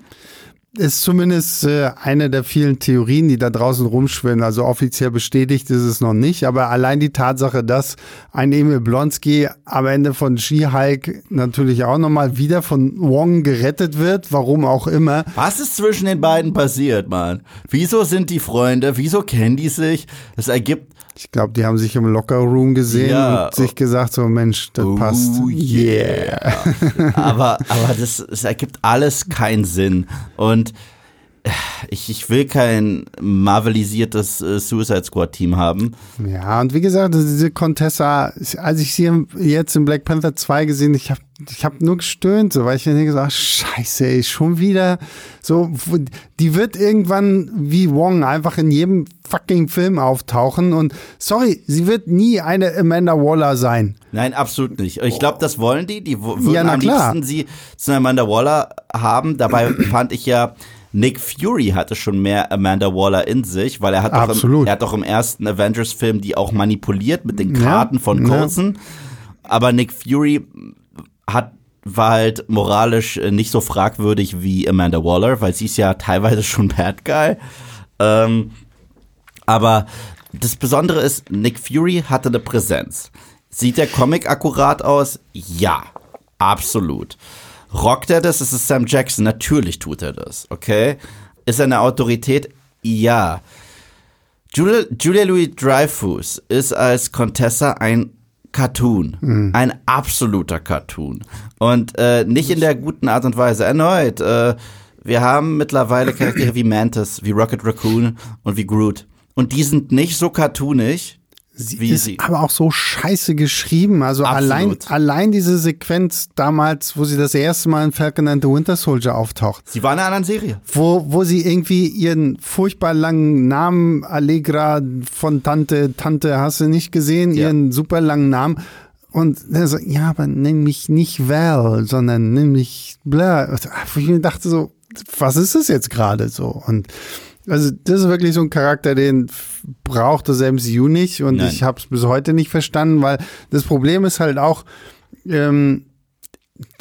Speaker 2: Ist zumindest äh, eine der vielen Theorien, die da draußen rumschwimmen. Also offiziell bestätigt ist es noch nicht, aber allein die Tatsache, dass ein Emil Blonsky am Ende von She-Hulk natürlich auch nochmal wieder von Wong gerettet wird, warum auch immer.
Speaker 1: Was ist zwischen den beiden passiert, Mann? Wieso sind die Freunde? Wieso kennen die sich? Das ergibt
Speaker 2: Ich glaube, die haben sich im Lockerroom gesehen
Speaker 1: Ja.
Speaker 2: und sich gesagt, so Mensch, das
Speaker 1: Oh,
Speaker 2: passt.
Speaker 1: yeah. aber, aber das, das ergibt alles keinen Sinn. Und ich, ich will kein marvelisiertes äh, Suicide Squad Team haben.
Speaker 2: Ja, und wie gesagt, diese Contessa, als ich sie jetzt in Black Panther 2 gesehen, ich habe ich hab nur gestöhnt, so, weil ich mir so, ach, scheiße, ey, schon wieder so, die wird irgendwann wie Wong einfach in jedem fucking Film auftauchen und sorry, sie wird nie eine Amanda Waller sein.
Speaker 1: Nein, absolut nicht. Ich glaube, das wollen die. Die würden
Speaker 2: Ja,
Speaker 1: am
Speaker 2: klar.
Speaker 1: liebsten sie zu Amanda Waller haben. Dabei fand ich ja, Nick Fury hatte schon mehr Amanda Waller in sich, weil er hat, doch im, er hat doch im ersten Avengers-Film die auch manipuliert mit den
Speaker 2: Ja,
Speaker 1: Karten von
Speaker 2: ja.
Speaker 1: Coulson. Aber Nick Fury hat war halt moralisch äh, nicht so fragwürdig wie Amanda Waller, weil sie ist ja teilweise schon Bad Guy. Ähm, aber das Besondere ist, Nick Fury hatte eine Präsenz. Sieht der Comic akkurat aus? Ja, absolut. Rockt er das? Es ist Sam Jackson. Natürlich tut er das, okay? Ist er eine Autorität? Ja. Julia, Julia Louis Dreyfus ist als Contessa ein Cartoon. Ein absoluter Cartoon. Und äh, nicht in der guten Art und Weise. Erneut, äh, wir haben mittlerweile Charaktere wie Mantis, wie Rocket Raccoon und wie Groot. Und die sind nicht so cartoonig,
Speaker 2: Sie
Speaker 1: wie
Speaker 2: ist
Speaker 1: sie.
Speaker 2: aber auch so scheiße geschrieben. Also
Speaker 1: Absolut.
Speaker 2: allein, allein diese Sequenz damals, wo sie das erste Mal in Falcon and the Winter Soldier auftaucht.
Speaker 1: Sie war in einer anderen Serie.
Speaker 2: wo, wo sie irgendwie ihren furchtbar langen Namen, Allegra von Tante, Tante, hast du nicht gesehen,
Speaker 1: Ja.
Speaker 2: ihren super langen Namen. Und er so, ja, aber nenn mich nicht Val, sondern nenn mich Blair. Wo ich mir dachte so, was ist das jetzt gerade so? Und also das ist wirklich so ein Charakter, den braucht das MCU nicht und
Speaker 1: Nein.
Speaker 2: ich habe es bis heute nicht verstanden, weil das Problem ist halt auch, ähm,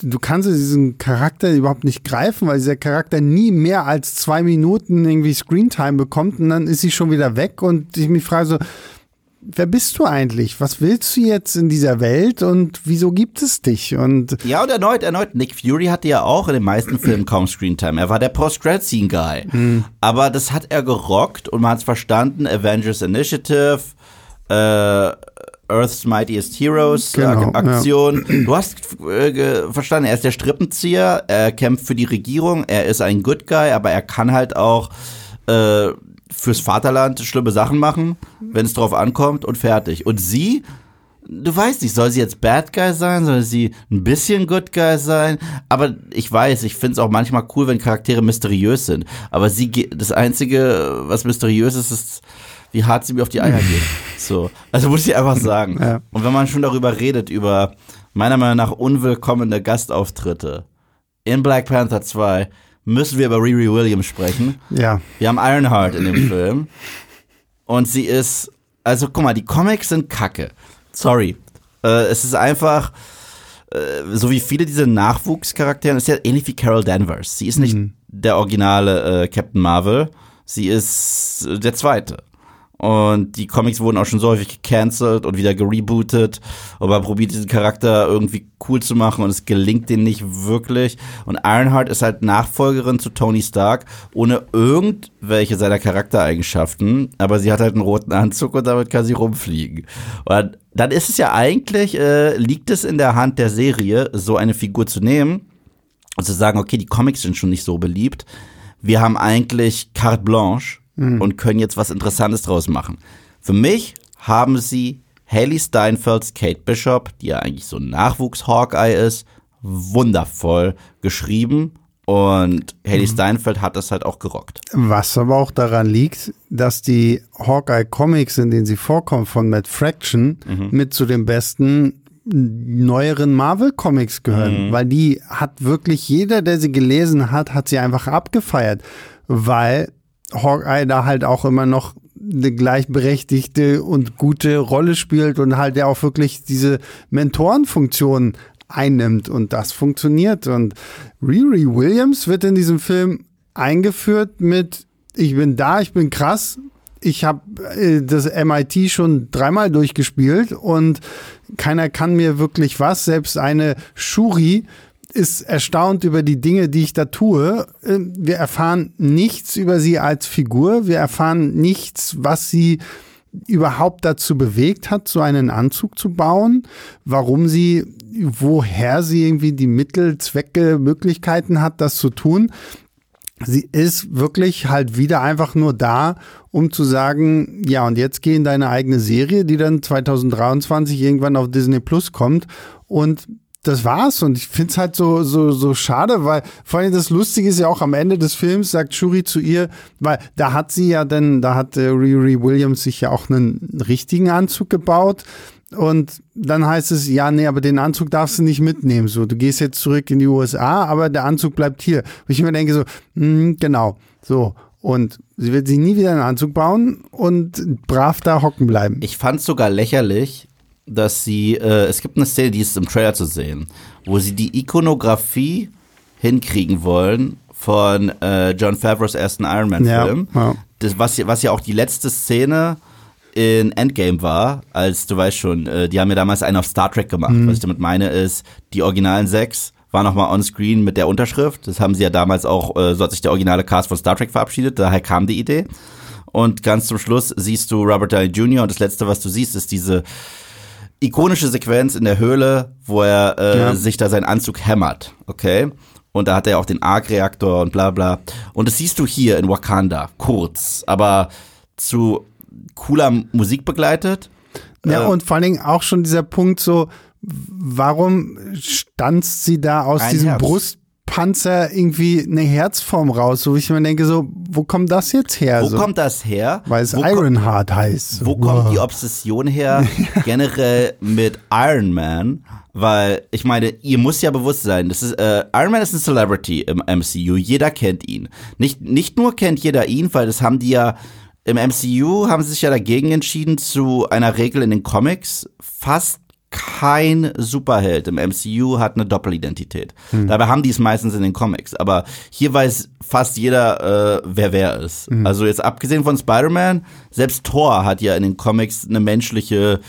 Speaker 2: du kannst diesen Charakter überhaupt nicht greifen, weil dieser Charakter nie mehr als zwei Minuten irgendwie Screentime bekommt und dann ist sie schon wieder weg und ich mich frage so, wer bist du eigentlich? Was willst du jetzt in dieser Welt und wieso gibt es dich? Und
Speaker 1: ja, und erneut, erneut, Nick Fury hatte ja auch in den meisten Filmen kaum Screentime. Er war der Post-Grad-Scene-Guy. Mhm. Aber das hat er gerockt und man hat es verstanden. Avengers Initiative, äh, Earth's Mightiest Heroes genau, Aktion. Ja. Du hast äh, verstanden, er ist der Strippenzieher, er kämpft für die Regierung, er ist ein Good Guy, aber er kann halt auch äh, fürs Vaterland schlimme Sachen machen, wenn es drauf ankommt und fertig. Und sie, du weißt nicht, soll sie jetzt Bad Guy sein, soll sie ein bisschen Good Guy sein? Aber ich weiß, ich finde es auch manchmal cool, wenn Charaktere mysteriös sind. Aber sie, das Einzige, was mysteriös ist, ist wie hart sie mir auf die Eier geht. So. Also muss ich einfach sagen. Ja. Und wenn man schon darüber redet, über meiner Meinung nach unwillkommene Gastauftritte in Black Panther 2, müssen wir über Riri Williams sprechen.
Speaker 2: Ja.
Speaker 1: Wir haben Ironheart in dem Film. Und sie ist, also guck mal, die Comics sind kacke. Sorry. Äh, es ist einfach, äh, so wie viele dieser Nachwuchscharaktere, ist ja ähnlich wie Carol Danvers. Sie ist nicht mhm. der originale äh, Captain Marvel. Sie ist der zweite. Und die Comics wurden auch schon so häufig gecancelt und wieder gerebootet. Und man probiert diesen Charakter irgendwie cool zu machen und es gelingt denen nicht wirklich. Und Ironheart ist halt Nachfolgerin zu Tony Stark, ohne irgendwelche seiner Charaktereigenschaften. Aber sie hat halt einen roten Anzug und damit kann sie rumfliegen. Und dann ist es ja eigentlich, äh, liegt es in der Hand der Serie, so eine Figur zu nehmen und zu sagen, okay, die Comics sind schon nicht so beliebt. Wir haben eigentlich carte blanche mhm. und können jetzt was Interessantes draus machen. Für mich haben sie Haley Steinfelds Kate Bishop, die ja eigentlich so ein Nachwuchs-Hawkeye ist, wundervoll geschrieben und Haley mhm. Steinfeld hat das halt auch gerockt.
Speaker 2: Was aber auch daran liegt, dass die Hawkeye Comics, in denen sie vorkommt, von Matt Fraction, mhm. mit zu den besten neueren Marvel Comics gehören, mhm. weil die hat wirklich jeder, der sie gelesen hat, hat sie einfach abgefeiert, weil Hawkeye da halt auch immer noch eine gleichberechtigte und gute Rolle spielt und halt ja auch wirklich diese Mentorenfunktion einnimmt und das funktioniert. Und Riri Williams wird in diesem Film eingeführt mit ich bin da, ich bin krass, ich habe äh, das MIT schon dreimal durchgespielt und keiner kann mir wirklich was. Selbst eine Shuri ist erstaunt über die Dinge, die ich da tue. Ähm, wir erfahren nichts über sie als Figur. Wir erfahren nichts, was sie überhaupt dazu bewegt hat, so einen Anzug zu bauen, warum sie, woher sie irgendwie die Mittel, Zwecke, Möglichkeiten hat, das zu tun. Sie ist wirklich halt wieder einfach nur da, um zu sagen, ja, und jetzt geh in deine eigene Serie, die dann 2023 irgendwann auf Disney Plus kommt und das war's. Und ich find's halt so, so, so schade, weil vor allem das Lustige ist ja auch am Ende des Films, sagt Shuri zu ihr, weil da hat sie ja dann, da hat äh, Riri Williams sich ja auch einen richtigen Anzug gebaut. Und dann heißt es, ja, nee, aber den Anzug darfst du nicht mitnehmen. So, du gehst jetzt zurück in die USA, aber der Anzug bleibt hier. Und ich mir denke so, mh, hm, genau, so. Und sie wird sich nie wieder einen Anzug bauen und brav da hocken bleiben.
Speaker 1: Ich fand's sogar lächerlich, dass sie, äh, es gibt eine Szene, die ist im Trailer zu sehen, wo sie die Ikonografie hinkriegen wollen von äh, John Favreaus ersten Iron Man-Film. Ja, ja. Das, was, was ja auch die letzte Szene in Endgame war, als du weißt schon, äh, die haben ja damals einen auf Star Trek gemacht. Mhm. Was ich damit meine ist, die originalen sechs waren nochmal on screen mit der Unterschrift. Das haben sie ja damals auch, äh, so hat sich der originale Cast von Star Trek verabschiedet, daher kam die Idee. Und ganz zum Schluss siehst du Robert Downey Jr. und das letzte, was du siehst, ist diese ikonische Sequenz in der Höhle, wo er äh, ja. sich da seinen Anzug hämmert, okay? Und da hat er auch den Arc-Reaktor und bla bla. Und das siehst du hier in Wakanda, kurz, aber zu cooler Musik begleitet.
Speaker 2: Ja, äh, und vor allen Dingen auch schon dieser Punkt so, warum stanzt sie da aus diesem Herz. Brust Panzer irgendwie eine Herzform raus, so wie ich mir denke, so, wo kommt das jetzt her?
Speaker 1: Wo
Speaker 2: so?
Speaker 1: kommt das her?
Speaker 2: Weil es wo Ironheart heißt.
Speaker 1: Wo wow. kommt die Obsession her generell mit Iron Man? Weil, ich meine, ihr muss ja bewusst sein, das ist, äh, Iron Man ist ein Celebrity im MCU, jeder kennt ihn. Nicht, nicht nur kennt jeder ihn, weil das haben die ja, im MCU haben sie sich ja dagegen entschieden, zu einer Regel in den Comics fast kein Superheld im MCU hat eine Doppelidentität. Hm. Dabei haben die es meistens in den Comics. Aber hier weiß fast jeder, äh, wer wer ist. Hm. Also jetzt abgesehen von Spider-Man, selbst Thor hat ja in den Comics eine menschliche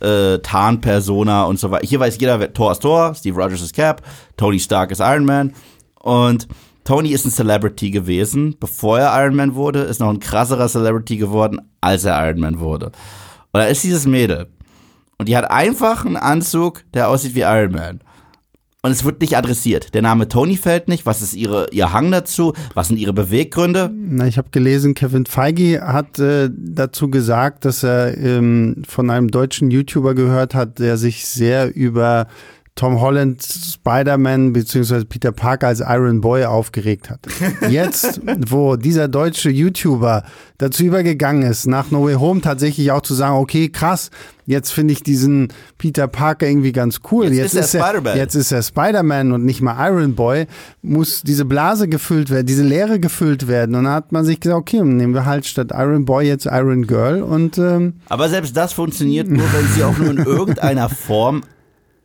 Speaker 1: äh, Tarnpersona und so weiter. Hier weiß jeder, wer Thor ist Thor, Steve Rogers ist Cap, Tony Stark ist Iron Man. Und Tony ist ein Celebrity gewesen, bevor er Iron Man wurde, ist noch ein krasserer Celebrity geworden, als er Iron Man wurde. Und da ist dieses Mädel. Und die hat einfach einen Anzug, der aussieht wie Iron Man. Und es wird nicht adressiert. Der Name Tony fällt nicht. Was ist ihre, ihr Hang dazu? Was sind ihre Beweggründe?
Speaker 2: Na, ich habe gelesen, Kevin Feige hat äh, dazu gesagt, dass er ähm, von einem deutschen YouTuber gehört hat, der sich sehr über Tom Holland Spider-Man bzw. Peter Parker als Iron Boy aufgeregt hat. Jetzt, wo dieser deutsche YouTuber dazu übergegangen ist, nach No Way Home tatsächlich auch zu sagen, okay, krass, jetzt finde ich diesen Peter Parker irgendwie ganz cool.
Speaker 1: Jetzt, jetzt ist er Spider-Man.
Speaker 2: Jetzt ist er Spider-Man und nicht mal Iron Boy. Muss diese Blase gefüllt werden, diese Leere gefüllt werden. Und dann hat man sich gesagt, okay, nehmen wir halt statt Iron Boy jetzt Iron Girl und ähm
Speaker 1: Aber selbst das funktioniert nur, wenn sie auch nur in irgendeiner Form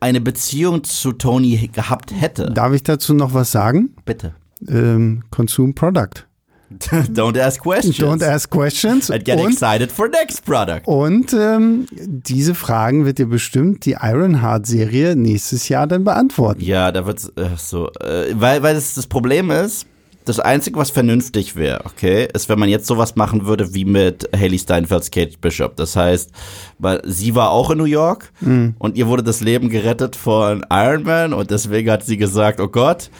Speaker 1: eine Beziehung zu Tony gehabt hätte.
Speaker 2: Darf ich dazu noch was sagen?
Speaker 1: Bitte.
Speaker 2: Ähm, Consume Product.
Speaker 1: Don't ask questions.
Speaker 2: Don't ask questions.
Speaker 1: And get
Speaker 2: und,
Speaker 1: excited for next product.
Speaker 2: Und ähm, diese Fragen wird dir bestimmt die Ironheart-Serie nächstes Jahr dann beantworten.
Speaker 1: Ja, da wird's äh, so, äh, weil weil das, das Problem ist, das Einzige, was vernünftig wäre, okay, ist, wenn man jetzt sowas machen würde wie mit Haley Steinfelds Kate Bishop. Das heißt, weil sie war auch in New York mhm. und ihr wurde das Leben gerettet von Iron Man und deswegen hat sie gesagt, oh Gott,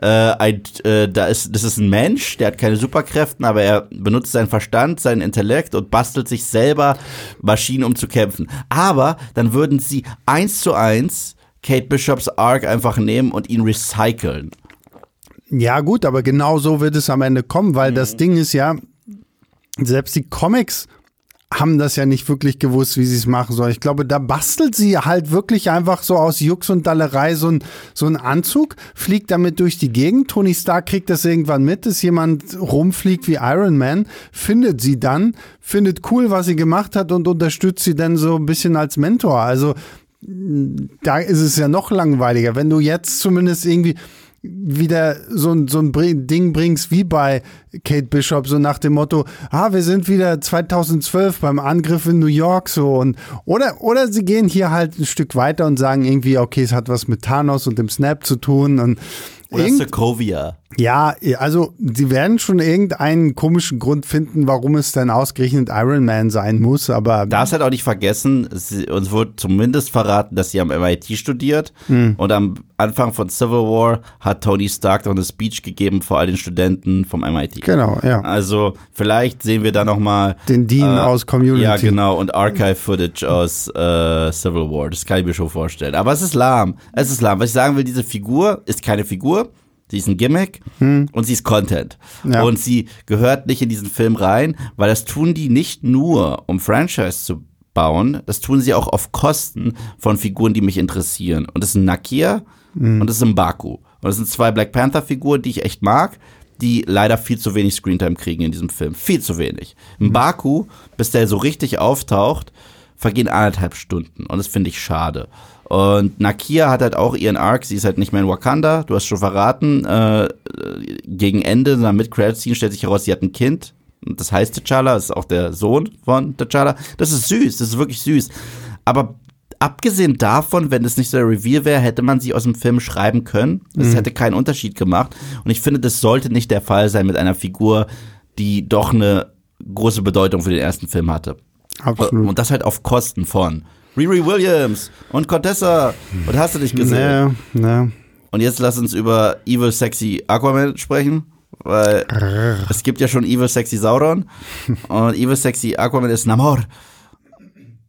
Speaker 1: äh, ein, äh, da ist, das ist ein Mensch, der hat keine Superkräfte, aber er benutzt seinen Verstand, seinen Intellekt und bastelt sich selber Maschinen, um zu kämpfen. Aber dann würden sie eins zu eins Kate Bishops Arc einfach nehmen und ihn recyceln.
Speaker 2: Ja, gut, aber genau so wird es am Ende kommen, weil mhm. das Ding ist ja, selbst die Comics haben das ja nicht wirklich gewusst, wie sie es machen sollen. Ich glaube, da bastelt sie halt wirklich einfach so aus Jux und Dallerei so ein, so ein Anzug, fliegt damit durch die Gegend. Tony Stark kriegt das irgendwann mit, dass jemand rumfliegt wie Iron Man, findet sie dann, findet cool, was sie gemacht hat und unterstützt sie dann so ein bisschen als Mentor. Also da ist es ja noch langweiliger. Wenn du jetzt zumindest irgendwie, wieder so ein, so ein Ding bringst wie bei Kate Bishop, so nach dem Motto, ah, wir sind wieder 2012 beim Angriff in New York so und oder oder sie gehen hier halt ein Stück weiter und sagen irgendwie, okay, es hat was mit Thanos und dem Snap zu tun und
Speaker 1: oder Sokovia.
Speaker 2: Ja, also sie werden schon irgendeinen komischen Grund finden, warum es dann ausgerechnet Iron Man sein muss, aber.
Speaker 1: Darfst halt auch nicht vergessen, sie, uns wurde zumindest verraten, dass sie am MIT studiert hm. und am Anfang von Civil War hat Tony Stark noch eine Speech gegeben vor all den Studenten vom MIT.
Speaker 2: Genau, ja.
Speaker 1: Also vielleicht sehen wir da nochmal
Speaker 2: den Dean äh, aus Community.
Speaker 1: Ja, genau, und Archive-Footage aus äh, Civil War. Das kann ich mir schon vorstellen. Aber es ist lahm. Es ist lahm. Was ich sagen will, diese Figur ist keine Figur Sie ist ein Gimmick hm. und sie ist Content. Ja. Und sie gehört nicht in diesen Film rein, weil das tun die nicht nur, um Franchise zu bauen, das tun sie auch auf Kosten von Figuren, die mich interessieren. Und das ist ein Nakia hm. und das ist ein Baku. Und das sind zwei Black Panther-Figuren, die ich echt mag, die leider viel zu wenig Screentime kriegen in diesem Film. Viel zu wenig. Ein Baku, bis der so richtig auftaucht, vergehen anderthalb Stunden. Und das finde ich schade. Und Nakia hat halt auch ihren Arc, sie ist halt nicht mehr in Wakanda, du hast schon verraten, äh, gegen Ende, in einer Mid-Credit-Scene stellt sich heraus, sie hat ein Kind, und das heißt T'Challa, ist auch der Sohn von T'Challa. Das ist süß, das ist wirklich süß. Aber abgesehen davon, wenn es nicht so der Reveal wäre, hätte man sie aus dem Film schreiben können. Das mhm. hätte keinen Unterschied gemacht. Und ich finde, das sollte nicht der Fall sein mit einer Figur, die doch eine große Bedeutung für den ersten Film hatte.
Speaker 2: Absolut.
Speaker 1: Und das halt auf Kosten von Riri Williams und Contessa. Und hast du dich gesehen?
Speaker 2: Nee, nee.
Speaker 1: Und jetzt lass uns über Evil Sexy Aquaman sprechen. Weil es gibt ja schon Evil Sexy Sauron. Und Evil Sexy Aquaman ist Namor.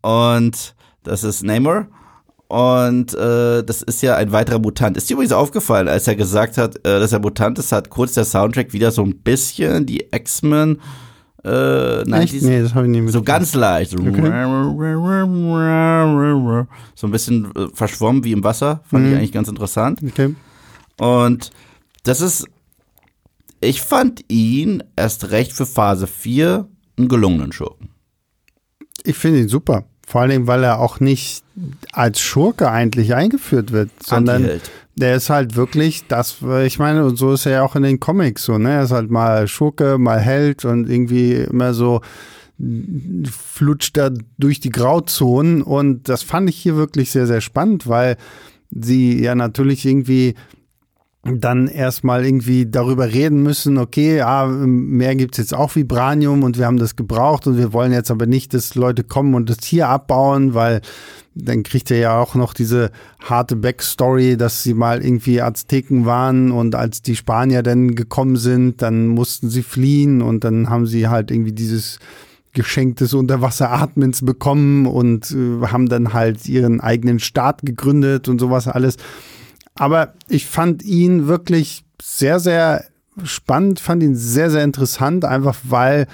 Speaker 1: Und das ist Namor. Und äh, das ist ja ein weiterer Mutant. Ist dir übrigens aufgefallen, als er gesagt hat, äh, dass er Mutant ist, hat kurz der Soundtrack wieder so ein bisschen die X-Men äh, nein,
Speaker 2: Echt? Nee, das habe ich nicht.
Speaker 1: So ganz leicht. Okay. So ein bisschen äh, verschwommen wie im Wasser. Fand mhm. ich eigentlich ganz interessant.
Speaker 2: Okay.
Speaker 1: Und das ist, ich fand ihn erst recht für Phase 4 einen gelungenen Schurken.
Speaker 2: Ich finde ihn super. Vor allem, weil er auch nicht als Schurke eigentlich eingeführt wird, sondern
Speaker 1: Antiheld.
Speaker 2: Der ist halt wirklich das, ich meine, und so ist er ja auch in den Comics so, ne? Er ist halt mal Schurke, mal Held und irgendwie immer so flutscht da durch die Grauzonen und das fand ich hier wirklich sehr, sehr spannend, weil sie ja natürlich irgendwie dann erstmal irgendwie darüber reden müssen, okay, ja, mehr gibt's jetzt auch Vibranium und wir haben das gebraucht und wir wollen jetzt aber nicht, dass Leute kommen und das hier abbauen, weil dann kriegt er ja auch noch diese harte Backstory, dass sie mal irgendwie Azteken waren und als die Spanier dann gekommen sind, dann mussten sie fliehen und dann haben sie halt irgendwie dieses Geschenk des Unterwasseratmens bekommen und äh, haben dann halt ihren eigenen Staat gegründet und sowas alles. Aber ich fand ihn wirklich sehr, sehr spannend, fand ihn sehr, sehr interessant, einfach weil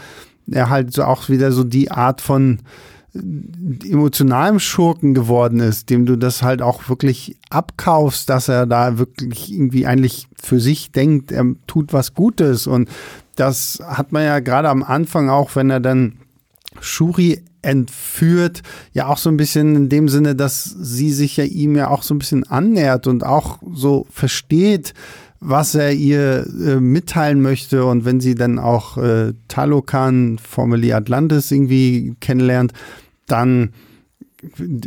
Speaker 2: er halt so auch wieder so die Art von äh, emotionalem Schurken geworden ist, dem du das halt auch wirklich abkaufst, dass er da wirklich irgendwie eigentlich für sich denkt, er tut was Gutes. Und das hat man ja gerade am Anfang auch, wenn er dann Shuri entführt, ja auch so ein bisschen in dem Sinne, dass sie sich ja ihm ja auch so ein bisschen annähert und auch so versteht, was er ihr äh, mitteilen möchte. Und wenn sie dann auch äh, Talokan, formerly Atlantis irgendwie kennenlernt, dann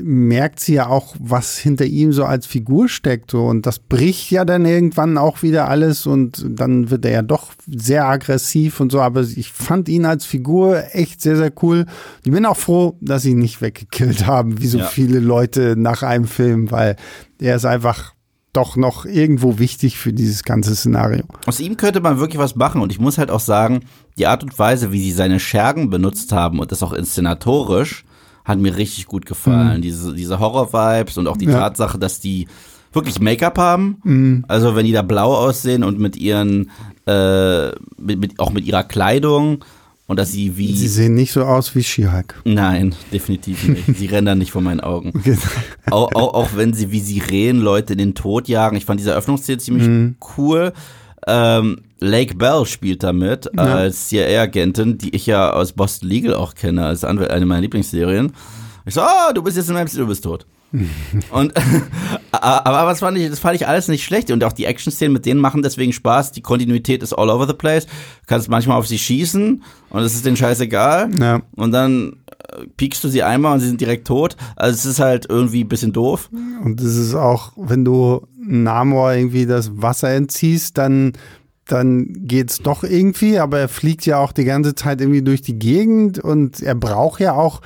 Speaker 2: merkt sie ja auch, was hinter ihm so als Figur steckt. So. Und das bricht ja dann irgendwann auch wieder alles und dann wird er ja doch sehr aggressiv und so. Aber ich fand ihn als Figur echt sehr, sehr cool. Ich bin auch froh, dass sie ihn nicht weggekillt haben, wie so
Speaker 1: Ja.
Speaker 2: viele Leute nach einem Film, weil er ist einfach doch noch irgendwo wichtig für dieses ganze Szenario.
Speaker 1: Aus ihm könnte man wirklich was machen und ich muss halt auch sagen, die Art und Weise, wie sie seine Schergen benutzt haben und das auch inszenatorisch, hat mir richtig gut gefallen. Diese, diese Horror-Vibes und auch die
Speaker 2: Mhm. Ja.
Speaker 1: Tatsache, dass die wirklich Make-up haben. Also wenn die da blau aussehen und mit ihren, äh, mit, mit, auch mit ihrer Kleidung und dass sie wie.
Speaker 2: Sie sehen nicht so aus wie She-Hulk.
Speaker 1: Nein, definitiv nicht. Sie rennen dann nicht vor meinen Augen. auch, auch, auch wenn sie wie Sirenen Leute in den Tod jagen. Ich fand diese Öffnungsszene ziemlich
Speaker 2: Mhm.
Speaker 1: cool. Ähm, Lake Bell spielt damit als CIA-Agentin, die ich ja aus Boston Legal auch kenne, als Anwalt, eine meiner Lieblingsserien. Ich so, oh, du bist jetzt in meinem du bist tot. und aber was fand ich, das fand ich alles nicht schlecht und auch die Action-Szenen mit denen machen deswegen Spaß. Die Kontinuität ist all over the place. Du kannst manchmal auf sie schießen und es ist denen scheißegal.
Speaker 2: Ja.
Speaker 1: Und dann äh, piekst du sie einmal und sie sind direkt tot. Also es ist halt irgendwie ein bisschen doof.
Speaker 2: Und es ist auch, wenn du Namor irgendwie das Wasser entziehst, dann, dann geht's doch irgendwie, aber er fliegt ja auch die ganze Zeit irgendwie durch die Gegend und er braucht ja auch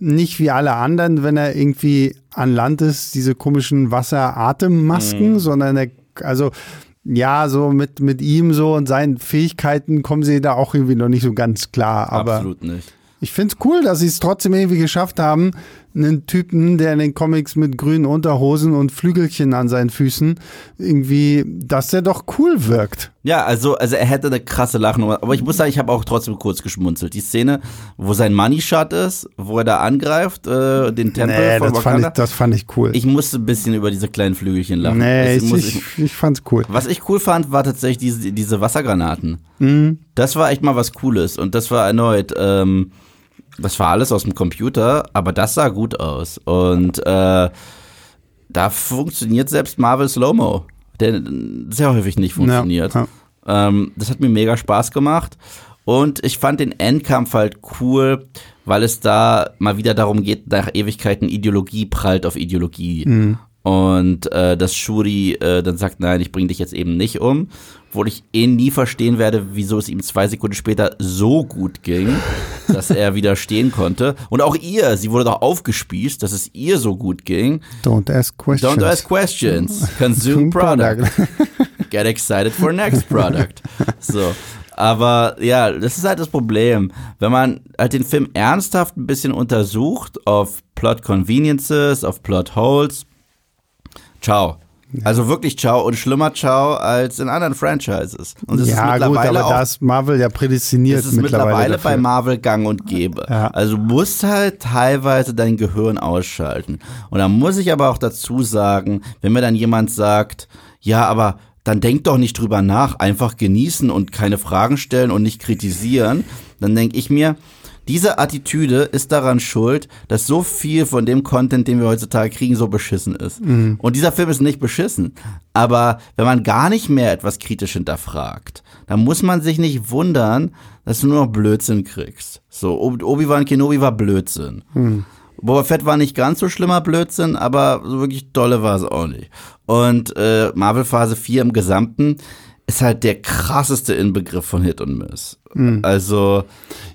Speaker 2: nicht wie alle anderen, wenn er irgendwie an Land ist, diese komischen Wasseratemmasken, sondern er, also ja, so mit, mit ihm so und seinen Fähigkeiten kommen sie da auch irgendwie noch nicht so ganz klar. Aber
Speaker 1: Absolut nicht.
Speaker 2: ich finde es cool, dass sie es trotzdem irgendwie geschafft haben, einen Typen, der in den Comics mit grünen Unterhosen und Flügelchen an seinen Füßen, irgendwie, dass der doch cool wirkt.
Speaker 1: Ja, also, also er hätte eine krasse Lachnummer. Aber ich muss sagen, ich habe auch trotzdem kurz geschmunzelt. Die Szene, wo sein Money Shot ist, wo er da angreift, äh, den Tempel von
Speaker 2: das fand, ich, das fand ich cool.
Speaker 1: Ich musste ein bisschen über diese kleinen Flügelchen lachen.
Speaker 2: nee, ich,
Speaker 1: muss
Speaker 2: ich, ich fand's cool.
Speaker 1: Was ich cool fand, war tatsächlich diese, diese Wassergranaten. Das war echt mal was Cooles. Und das war erneut, ähm, das war alles aus dem Computer, aber das sah gut aus. Und äh, da funktioniert selbst Marvel Slow-Mo, der sehr häufig nicht funktioniert.
Speaker 2: Ja,
Speaker 1: Ähm, das hat mir mega Spaß gemacht. Und ich fand den Endkampf halt cool, weil es da mal wieder darum geht, nach Ewigkeiten Ideologie prallt auf Ideologie. Und äh, dass Shuri äh, dann sagt, nein, ich bring dich jetzt eben nicht um. Wo ich eh nie verstehen werde, wieso es ihm zwei Sekunden später so gut ging, dass er widerstehen konnte. Und auch ihr, sie wurde doch aufgespießt, dass es ihr so gut ging.
Speaker 2: Don't ask questions.
Speaker 1: Don't ask questions. Consume product. Get excited for next product. So. Aber ja, das ist halt das Problem. Wenn man halt den Film ernsthaft ein bisschen untersucht auf Plot Conveniences, auf Plot Holes, ciao. Also wirklich ciao und schlimmer ciao als in anderen Franchises. Und das
Speaker 2: ja,
Speaker 1: ist
Speaker 2: gut,
Speaker 1: mittlerweile
Speaker 2: aber
Speaker 1: auch
Speaker 2: da ist Marvel ja prädestiniert
Speaker 1: das ist mittlerweile
Speaker 2: dafür.
Speaker 1: bei Marvel gang und gäbe.
Speaker 2: Ja.
Speaker 1: Also du musst halt teilweise dein Gehirn ausschalten. Und da muss ich aber auch dazu sagen, wenn mir dann jemand sagt, ja, aber dann denk doch nicht drüber nach, einfach genießen und keine Fragen stellen und nicht kritisieren, dann denke ich mir, diese Attitüde ist daran schuld, dass so viel von dem Content, den wir heutzutage kriegen, so beschissen ist. Mhm. Und dieser Film ist nicht beschissen. Aber wenn man gar nicht mehr etwas kritisch hinterfragt, dann muss man sich nicht wundern, dass du nur noch Blödsinn kriegst. So, Obi-Wan Kenobi war Blödsinn. Mhm. Boba Fett war nicht ganz so schlimmer Blödsinn, aber so wirklich dolle war es auch nicht. Und äh, Marvel Phase 4 im Gesamten ist halt der krasseste Inbegriff von Hit und Miss. Mhm. Also.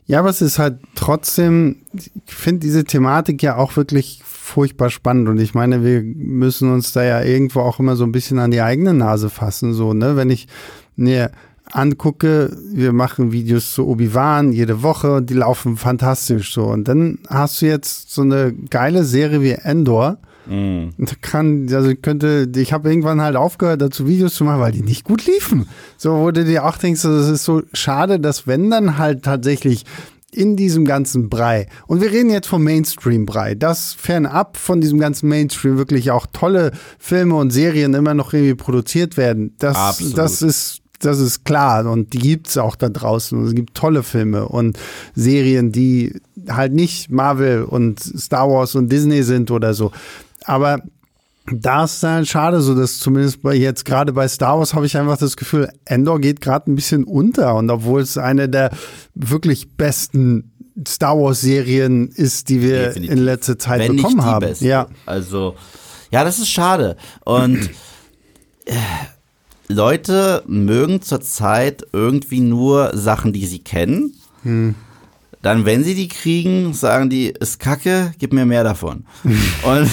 Speaker 2: Ja, aber es ist halt trotzdem, ich finde diese Thematik ja auch wirklich furchtbar spannend. Und ich meine, wir müssen uns da ja irgendwo auch immer so ein bisschen an die eigene Nase fassen. So, ne? Wenn ich mir angucke, wir machen Videos zu Obi-Wan jede Woche und die laufen fantastisch so. Und dann hast du jetzt so eine geile Serie wie Endor Mm. Kann, also ich könnte, ich habe irgendwann halt aufgehört, dazu Videos zu machen, weil die nicht gut liefen. So, wo du dir auch denkst, das ist so schade, dass wenn dann halt tatsächlich in diesem ganzen Brei. Und wir reden jetzt vom Mainstream-Brei, dass fernab von diesem ganzen Mainstream wirklich auch tolle Filme und Serien immer noch irgendwie produziert werden. Das, das ist das ist klar und die gibt's auch da draußen. Es gibt tolle Filme und Serien, die halt nicht Marvel und Star Wars und Disney sind oder so. Aber da ist dann schade, so dass zumindest bei jetzt gerade bei Star Wars habe ich einfach das Gefühl, Endor geht gerade ein bisschen unter und obwohl es eine der wirklich besten Star Wars Serien ist, die wir Definitiv. in letzter Zeit Wenn bekommen haben. Beste.
Speaker 1: Ja, also ja, das ist schade und äh, Leute mögen zurzeit irgendwie nur Sachen, die sie kennen. Hm. Dann, wenn sie die kriegen, sagen die, ist kacke, gib mir mehr davon. und,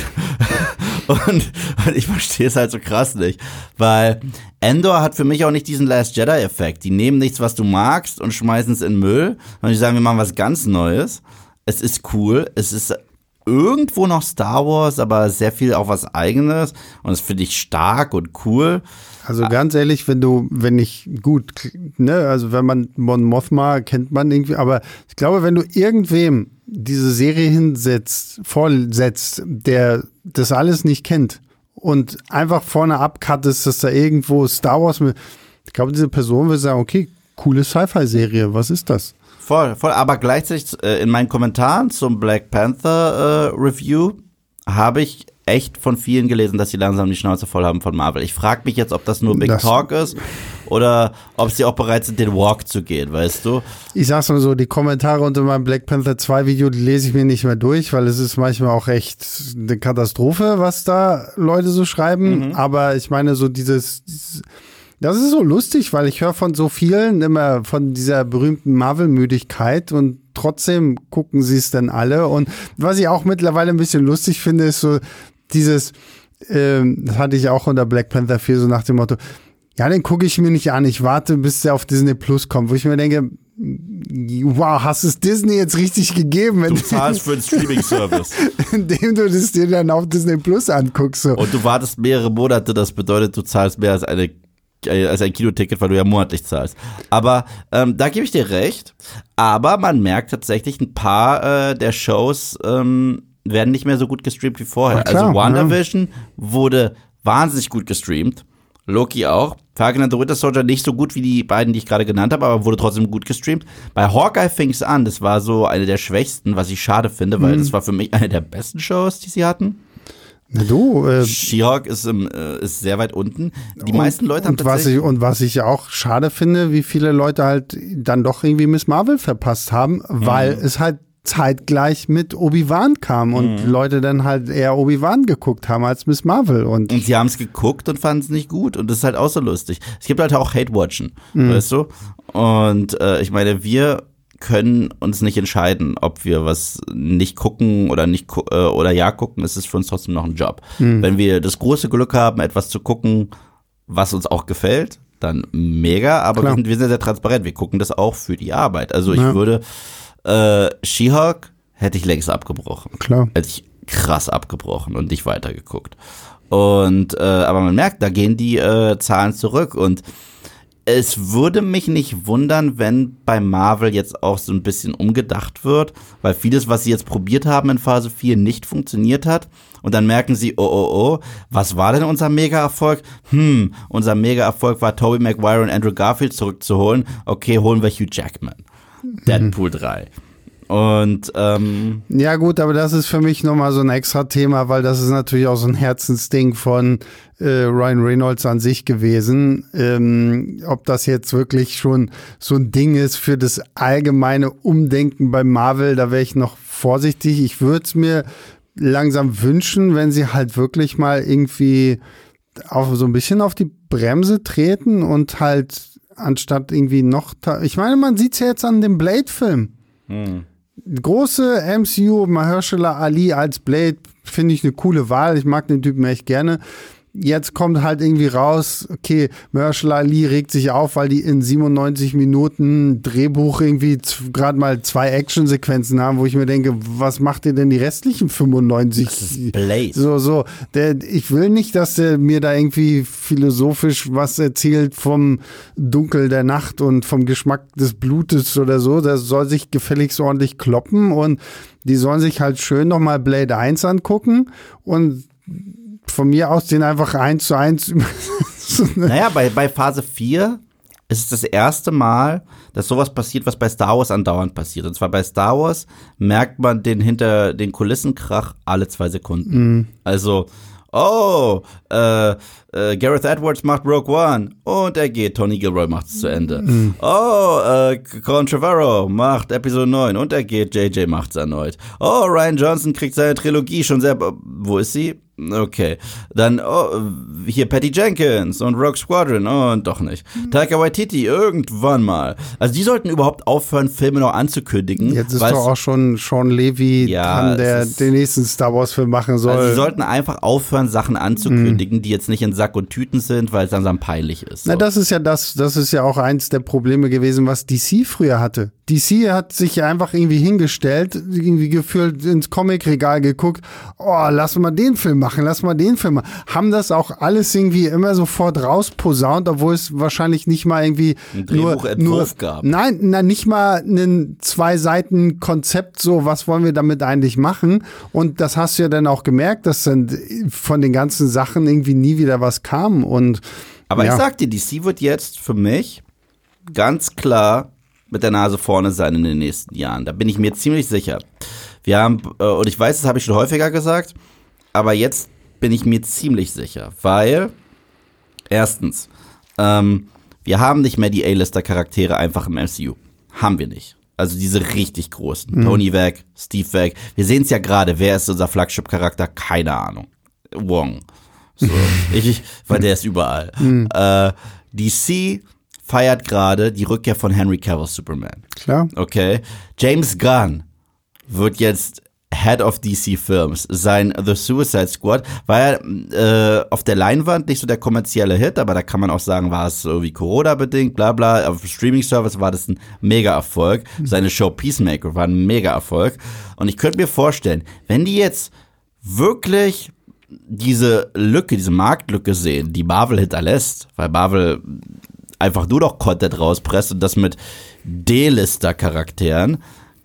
Speaker 1: und, und ich verstehe es halt so krass nicht, weil Endor hat für mich auch nicht diesen Last Jedi-Effekt. Die nehmen nichts, was du magst und schmeißen es in Müll und die sagen, wir machen was ganz Neues. Es ist cool, es ist irgendwo noch Star Wars, aber sehr viel auch was eigenes und das finde ich stark und cool.
Speaker 2: Also ganz ehrlich, wenn du, wenn ich, gut, ne, also wenn man Mon Mothma kennt man irgendwie, aber ich glaube, wenn du irgendwem diese Serie hinsetzt, vorsetzt, der das alles nicht kennt und einfach vorne abcuttest, dass da irgendwo Star Wars mit, ich glaube, diese Person wird sagen, okay, coole Sci-Fi-Serie, was ist das?
Speaker 1: Voll, voll, aber gleichzeitig äh, in meinen Kommentaren zum Black Panther äh, Review habe ich echt von vielen gelesen, dass sie langsam die Schnauze voll haben von Marvel. Ich frage mich jetzt, ob das nur Big das Talk ist oder ob sie auch bereit sind, den Walk zu gehen, weißt du?
Speaker 2: Ich sag's mal so, die Kommentare unter meinem Black Panther 2 Video, die lese ich mir nicht mehr durch, weil es ist manchmal auch echt eine Katastrophe, was da Leute so schreiben. Mhm. Aber ich meine, so dieses, dieses das ist so lustig, weil ich höre von so vielen immer von dieser berühmten Marvel-Müdigkeit und trotzdem gucken sie es dann alle. Und was ich auch mittlerweile ein bisschen lustig finde, ist so dieses, ähm, das hatte ich auch unter Black Panther 4 so nach dem Motto, ja, den gucke ich mir nicht an, ich warte, bis der auf Disney Plus kommt, wo ich mir denke, wow, hast es Disney jetzt richtig gegeben?
Speaker 1: Du zahlst für den Streaming-Service.
Speaker 2: Indem du das dir dann auf Disney Plus anguckst. So.
Speaker 1: Und du wartest mehrere Monate, das bedeutet, du zahlst mehr als eine äh, als ein Kinoticket, weil du ja monatlich zahlst. Aber ähm, da gebe ich dir recht. Aber man merkt tatsächlich, ein paar äh, der Shows ähm, werden nicht mehr so gut gestreamt wie vorher. Klar, also WandaVision ja. wurde wahnsinnig gut gestreamt. Loki auch. Falcon and the Winter Soldier nicht so gut wie die beiden, die ich gerade genannt habe, aber wurde trotzdem gut gestreamt. Bei Hawkeye fing es an. Das war so eine der schwächsten, was ich schade finde, weil mhm. das war für mich eine der besten Shows, die sie hatten.
Speaker 2: Na du, äh,
Speaker 1: She-Hulk ist, im, äh, ist sehr weit unten. Die und, meisten Leute haben
Speaker 2: und was ich Und was ich auch schade finde, wie viele Leute halt dann doch irgendwie Miss Marvel verpasst haben, weil mhm. es halt zeitgleich mit Obi-Wan kam und mhm. Leute dann halt eher Obi-Wan geguckt haben als Miss Marvel. Und,
Speaker 1: und sie haben es geguckt und fanden es nicht gut und das ist halt auch so lustig. Es gibt halt auch Hate-Watchen, mhm. weißt du? Und äh, ich meine, wir können uns nicht entscheiden, ob wir was nicht gucken oder nicht äh, oder ja gucken, ist es für uns trotzdem noch ein Job. Mhm. Wenn wir das große Glück haben, etwas zu gucken, was uns auch gefällt, dann mega, aber wir sind, wir sind, sehr transparent. Wir gucken das auch für die Arbeit. Also ich ja. würde äh, She-Hulk hätte ich längst abgebrochen.
Speaker 2: Klar.
Speaker 1: Hätte ich krass abgebrochen und nicht weitergeguckt. Und äh, aber man merkt, da gehen die äh, Zahlen zurück und es würde mich nicht wundern, wenn bei Marvel jetzt auch so ein bisschen umgedacht wird, weil vieles, was sie jetzt probiert haben in Phase 4, nicht funktioniert hat. Und dann merken sie, oh, oh, oh, was war denn unser Mega-Erfolg? Hm, unser Mega-Erfolg war Tobey Maguire und Andrew Garfield zurückzuholen. Okay, holen wir Hugh Jackman. Deadpool 3. Und ähm,
Speaker 2: ja gut, aber das ist für mich nochmal so ein extra Thema, weil das ist natürlich auch so ein Herzensding von äh, Ryan Reynolds an sich gewesen. Ähm, ob das jetzt wirklich schon so ein Ding ist für das allgemeine Umdenken bei Marvel, da wäre ich noch vorsichtig. Ich würde es mir langsam wünschen, wenn sie halt wirklich mal irgendwie auf so ein bisschen auf die Bremse treten und halt anstatt irgendwie noch. Ich meine, man sieht es ja jetzt an dem Blade-Film. Hm große MCU, Mahershala Ali als Blade, finde ich eine coole Wahl. Ich mag den Typen echt gerne jetzt kommt halt irgendwie raus, okay, Marshall Ali regt sich auf, weil die in 97 Minuten Drehbuch irgendwie gerade mal zwei Actionsequenzen haben, wo ich mir denke, was macht ihr denn die restlichen 95? Das ist Blade. So, so. Der, ich will nicht, dass der mir da irgendwie philosophisch was erzählt vom Dunkel der Nacht und vom Geschmack des Blutes oder so. Das soll sich gefälligst ordentlich kloppen und die sollen sich halt schön nochmal Blade 1 angucken und von mir aus den einfach eins zu eins.
Speaker 1: naja, bei, bei Phase 4 ist es das erste Mal, dass sowas passiert, was bei Star Wars andauernd passiert. Und zwar bei Star Wars merkt man den hinter den Kulissenkrach alle zwei Sekunden. Mhm. Also, oh, äh, äh, Gareth Edwards macht Rogue One und er geht, Tony Gilroy macht es zu Ende. Mhm. Oh, äh, Colin Trevorrow macht Episode 9 und er geht, JJ macht es erneut. Oh, Ryan Johnson kriegt seine Trilogie schon sehr, wo ist sie? Okay. Dann oh, hier Patty Jenkins und Rogue Squadron und doch nicht. Mhm. Taika Waititi irgendwann mal. Also die sollten überhaupt aufhören, Filme noch anzukündigen.
Speaker 2: Jetzt ist doch auch schon Sean Levy ja, dran, der den nächsten Star Wars Film machen soll. Also
Speaker 1: sie sollten einfach aufhören, Sachen anzukündigen, mhm. die jetzt nicht in Sack und Tüten sind, weil es dann peinlich ist.
Speaker 2: So. Na, das ist ja das, das ist ja auch eins der Probleme gewesen, was DC früher hatte. DC hat sich ja einfach irgendwie hingestellt, irgendwie gefühlt ins Comicregal geguckt, oh, lass mal den Film machen, lass mal den Film machen. Haben das auch alles irgendwie immer sofort rausposaunt, obwohl es wahrscheinlich nicht mal irgendwie
Speaker 1: ein nur, nur gab.
Speaker 2: Nein, na, nicht mal ein zwei Seiten Konzept, so was wollen wir damit eigentlich machen. Und das hast du ja dann auch gemerkt, dass dann von den ganzen Sachen irgendwie nie wieder was kam. Und
Speaker 1: aber ja. ich sag dir, DC wird jetzt für mich ganz klar mit der Nase vorne sein in den nächsten Jahren. Da bin ich mir ziemlich sicher. Wir haben, äh, und ich weiß, das habe ich schon häufiger gesagt, aber jetzt bin ich mir ziemlich sicher, weil erstens, ähm, wir haben nicht mehr die A-Lister-Charaktere einfach im MCU. Haben wir nicht. Also diese richtig großen. Mhm. Tony weg, Steve weg. Wir sehen es ja gerade. Wer ist unser Flagship-Charakter? Keine Ahnung. Wong. So, ich, weil der ist überall. Mhm. Äh, DC feiert gerade die Rückkehr von Henry Cavill Superman.
Speaker 2: Klar.
Speaker 1: Okay. James Gunn wird jetzt Head of DC Films. Sein The Suicide Squad war ja äh, auf der Leinwand nicht so der kommerzielle Hit, aber da kann man auch sagen, war es irgendwie Corona-bedingt, bla bla. Auf Streaming-Service war das ein Mega-Erfolg. Seine Show Peacemaker war ein Mega-Erfolg. Und ich könnte mir vorstellen, wenn die jetzt wirklich diese Lücke, diese Marktlücke sehen, die Marvel hinterlässt, weil Marvel einfach nur noch Content rauspresst und das mit D-Lister-Charakteren,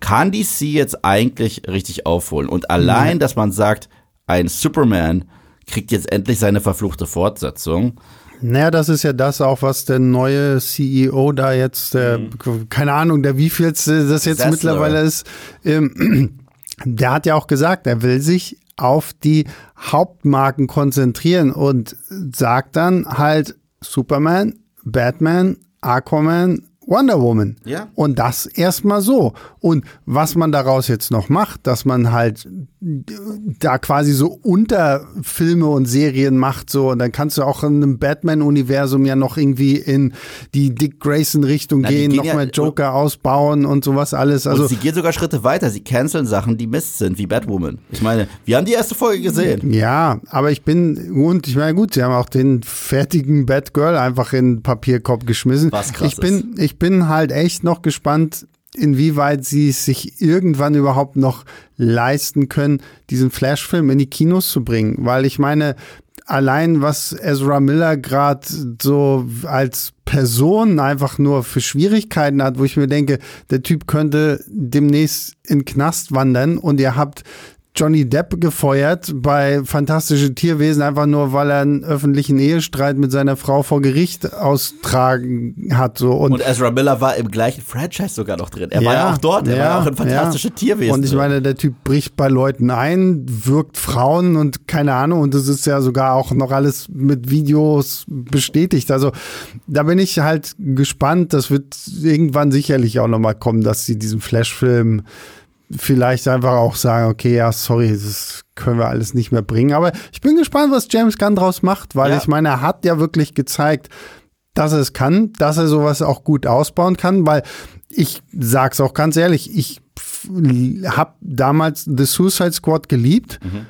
Speaker 1: kann DC jetzt eigentlich richtig aufholen. Und allein, dass man sagt, ein Superman kriegt jetzt endlich seine verfluchte Fortsetzung.
Speaker 2: Naja, das ist ja das auch, was der neue CEO da jetzt, mhm. keine Ahnung, der wievielste das jetzt Sessler. mittlerweile ist, ähm, der hat ja auch gesagt, er will sich auf die Hauptmarken konzentrieren und sagt dann halt Superman, Batman, Aquaman, Wonder Woman.
Speaker 1: Ja.
Speaker 2: Und das erstmal so. Und was man daraus jetzt noch macht, dass man halt da quasi so Unterfilme und Serien macht, so, und dann kannst du auch in einem Batman-Universum ja noch irgendwie in die Dick Grayson-Richtung gehen, gehen, nochmal ja, Joker ausbauen und sowas alles. Also,
Speaker 1: sie gehen sogar Schritte weiter. Sie canceln Sachen, die Mist sind, wie Batwoman. Ich meine, wir haben die erste Folge gesehen.
Speaker 2: Ja, aber ich bin, und ich meine, gut, sie haben auch den fertigen Batgirl einfach in den Papierkorb geschmissen.
Speaker 1: Was krass
Speaker 2: ich bin, ist. Bin halt echt noch gespannt, inwieweit sie es sich irgendwann überhaupt noch leisten können, diesen Flashfilm in die Kinos zu bringen. Weil ich meine, allein was Ezra Miller gerade so als Person einfach nur für Schwierigkeiten hat, wo ich mir denke, der Typ könnte demnächst in Knast wandern und ihr habt Johnny Depp gefeuert bei Fantastische Tierwesen, einfach nur, weil er einen öffentlichen Ehestreit mit seiner Frau vor Gericht austragen hat. So.
Speaker 1: Und, und Ezra Miller war im gleichen Franchise sogar noch drin. Er ja, war ja auch dort, er ja, war auch in Fantastische ja. Tierwesen.
Speaker 2: Und ich meine, der Typ bricht bei Leuten ein, wirkt Frauen und keine Ahnung, und das ist ja sogar auch noch alles mit Videos bestätigt. Also da bin ich halt gespannt. Das wird irgendwann sicherlich auch nochmal kommen, dass sie diesen Flashfilm vielleicht einfach auch sagen, okay, ja, sorry, das können wir alles nicht mehr bringen. Aber ich bin gespannt, was James Gunn draus macht, weil ja. ich meine, er hat ja wirklich gezeigt, dass er es kann, dass er sowas auch gut ausbauen kann, weil ich sag's auch ganz ehrlich, ich habe damals The Suicide Squad geliebt. Mhm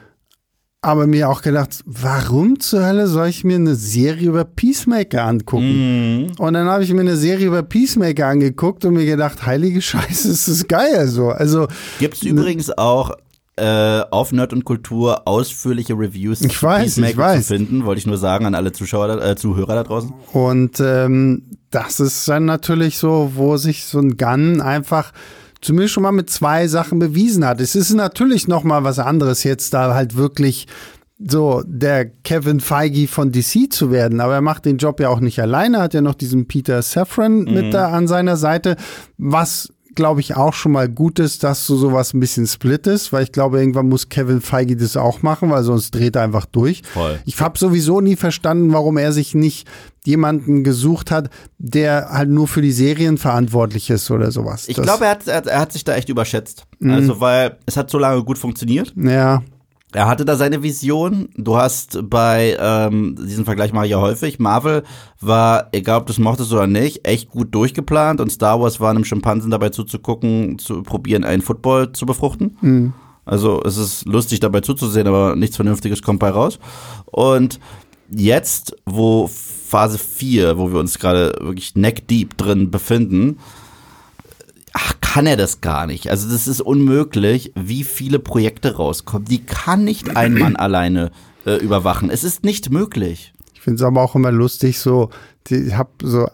Speaker 2: aber mir auch gedacht, warum zur Hölle soll ich mir eine Serie über Peacemaker angucken? Mm. Und dann habe ich mir eine Serie über Peacemaker angeguckt und mir gedacht, heilige Scheiße, ist das geil so. Also
Speaker 1: gibt es übrigens auch äh, auf Nerd und Kultur ausführliche Reviews
Speaker 2: ich weiß, Peacemaker ich weiß.
Speaker 1: zu finden, wollte ich nur sagen an alle Zuschauer, äh, Zuhörer da draußen.
Speaker 2: Und ähm, das ist dann natürlich so, wo sich so ein Gun einfach zumindest schon mal mit zwei Sachen bewiesen hat. Es ist natürlich noch mal was anderes jetzt da halt wirklich so der Kevin Feige von DC zu werden, aber er macht den Job ja auch nicht alleine, hat ja noch diesen Peter Safran mhm. mit da an seiner Seite, was glaube ich, auch schon mal gut ist, dass du sowas ein bisschen split ist, weil ich glaube, irgendwann muss Kevin Feige das auch machen, weil sonst dreht er einfach durch. Voll. Ich habe sowieso nie verstanden, warum er sich nicht jemanden gesucht hat, der halt nur für die Serien verantwortlich ist oder sowas.
Speaker 1: Ich glaube, er hat, er hat sich da echt überschätzt. Mhm. Also, weil es hat so lange gut funktioniert.
Speaker 2: Ja.
Speaker 1: Er hatte da seine Vision. Du hast bei, ähm, diesen Vergleich mache ich ja häufig, Marvel war, egal ob du es mochtest oder nicht, echt gut durchgeplant und Star Wars war einem Schimpansen dabei zuzugucken, zu probieren, einen Football zu befruchten. Mhm. Also es ist lustig dabei zuzusehen, aber nichts Vernünftiges kommt bei raus. Und jetzt, wo Phase 4, wo wir uns gerade wirklich neck deep drin befinden, ach, kann er das gar nicht. Also das ist unmöglich, wie viele Projekte rauskommen. Die kann nicht ein Mann alleine äh, überwachen. Es ist nicht möglich.
Speaker 2: Ich finde es aber auch immer lustig, so, ich habe so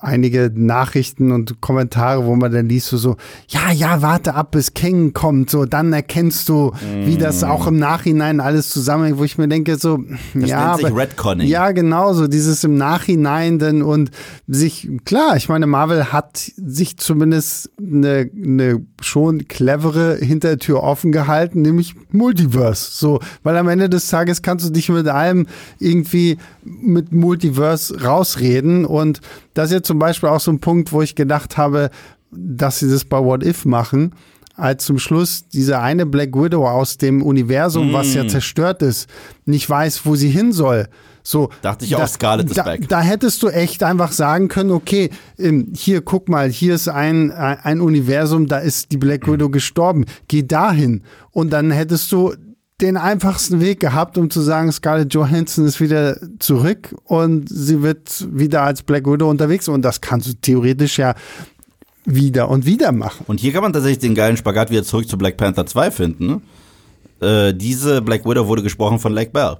Speaker 2: einige Nachrichten und Kommentare, wo man dann liest, so, so ja, ja, warte ab, bis King kommt, so, dann erkennst du, mm. wie das auch im Nachhinein alles zusammenhängt, wo ich mir denke, so,
Speaker 1: das
Speaker 2: ja,
Speaker 1: nennt sich Redconning.
Speaker 2: ja, genau, so dieses im Nachhinein denn und sich, klar, ich meine, Marvel hat sich zumindest eine, eine schon clevere Hintertür offen gehalten, nämlich Multiverse, so, weil am Ende des Tages kannst du dich mit allem irgendwie mit Multiverse rausreden und das ist jetzt zum Beispiel auch so ein Punkt, wo ich gedacht habe, dass sie das bei What If machen, als zum Schluss diese eine Black Widow aus dem Universum, mm. was ja mm. zerstört ist, nicht weiß, wo sie hin soll. So,
Speaker 1: Dachte ich da, auch, Scarlet
Speaker 2: da,
Speaker 1: back.
Speaker 2: Da hättest du echt einfach sagen können, okay, ähm, hier, guck mal, hier ist ein, ein Universum, da ist die Black Widow gestorben. Geh dahin. Und dann hättest du den einfachsten Weg gehabt, um zu sagen, Scarlett Johansson ist wieder zurück und sie wird wieder als Black Widow unterwegs und das kannst du theoretisch ja wieder und wieder machen.
Speaker 1: Und hier kann man tatsächlich den geilen Spagat wieder zurück zu Black Panther 2 finden. Äh, diese Black Widow wurde gesprochen von Lake Bell.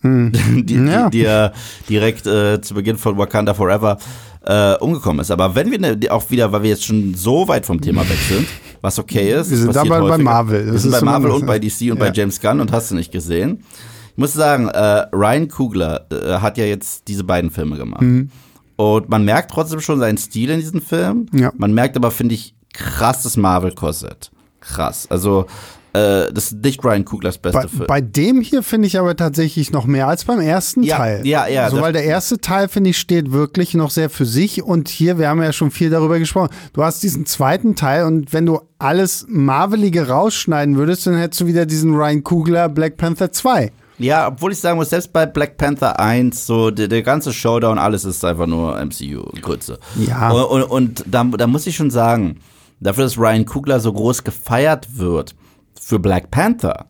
Speaker 1: Hm. Die, ja. die, die ja direkt äh, zu Beginn von Wakanda Forever äh, umgekommen ist. Aber wenn wir ne, auch wieder, weil wir jetzt schon so weit vom Thema weg sind, was okay ist.
Speaker 2: Wir sind dabei bei Marvel.
Speaker 1: Das wir sind bei Marvel und bei DC und ja. bei James Gunn und hast du nicht gesehen. Ich muss sagen, äh, Ryan Coogler äh, hat ja jetzt diese beiden Filme gemacht. Mhm. Und man merkt trotzdem schon seinen Stil in diesen Filmen. Ja. Man merkt aber, finde ich, krass das Marvel-Korsett. Krass. Also äh, das ist nicht Ryan Kuglers beste
Speaker 2: bei,
Speaker 1: Film.
Speaker 2: Bei dem hier finde ich aber tatsächlich noch mehr als beim ersten
Speaker 1: ja,
Speaker 2: Teil.
Speaker 1: Ja, ja.
Speaker 2: So, weil der erste Teil, finde ich, steht wirklich noch sehr für sich. Und hier, wir haben ja schon viel darüber gesprochen. Du hast diesen zweiten Teil und wenn du alles Marvelige rausschneiden würdest, dann hättest du wieder diesen Ryan Kugler Black Panther 2.
Speaker 1: Ja, obwohl ich sagen muss, selbst bei Black Panther 1, so der, der ganze Showdown, alles ist einfach nur MCU-Grütze.
Speaker 2: Ja.
Speaker 1: Und, und, und da, da muss ich schon sagen, dafür, dass Ryan Kugler so groß gefeiert wird, für Black Panther,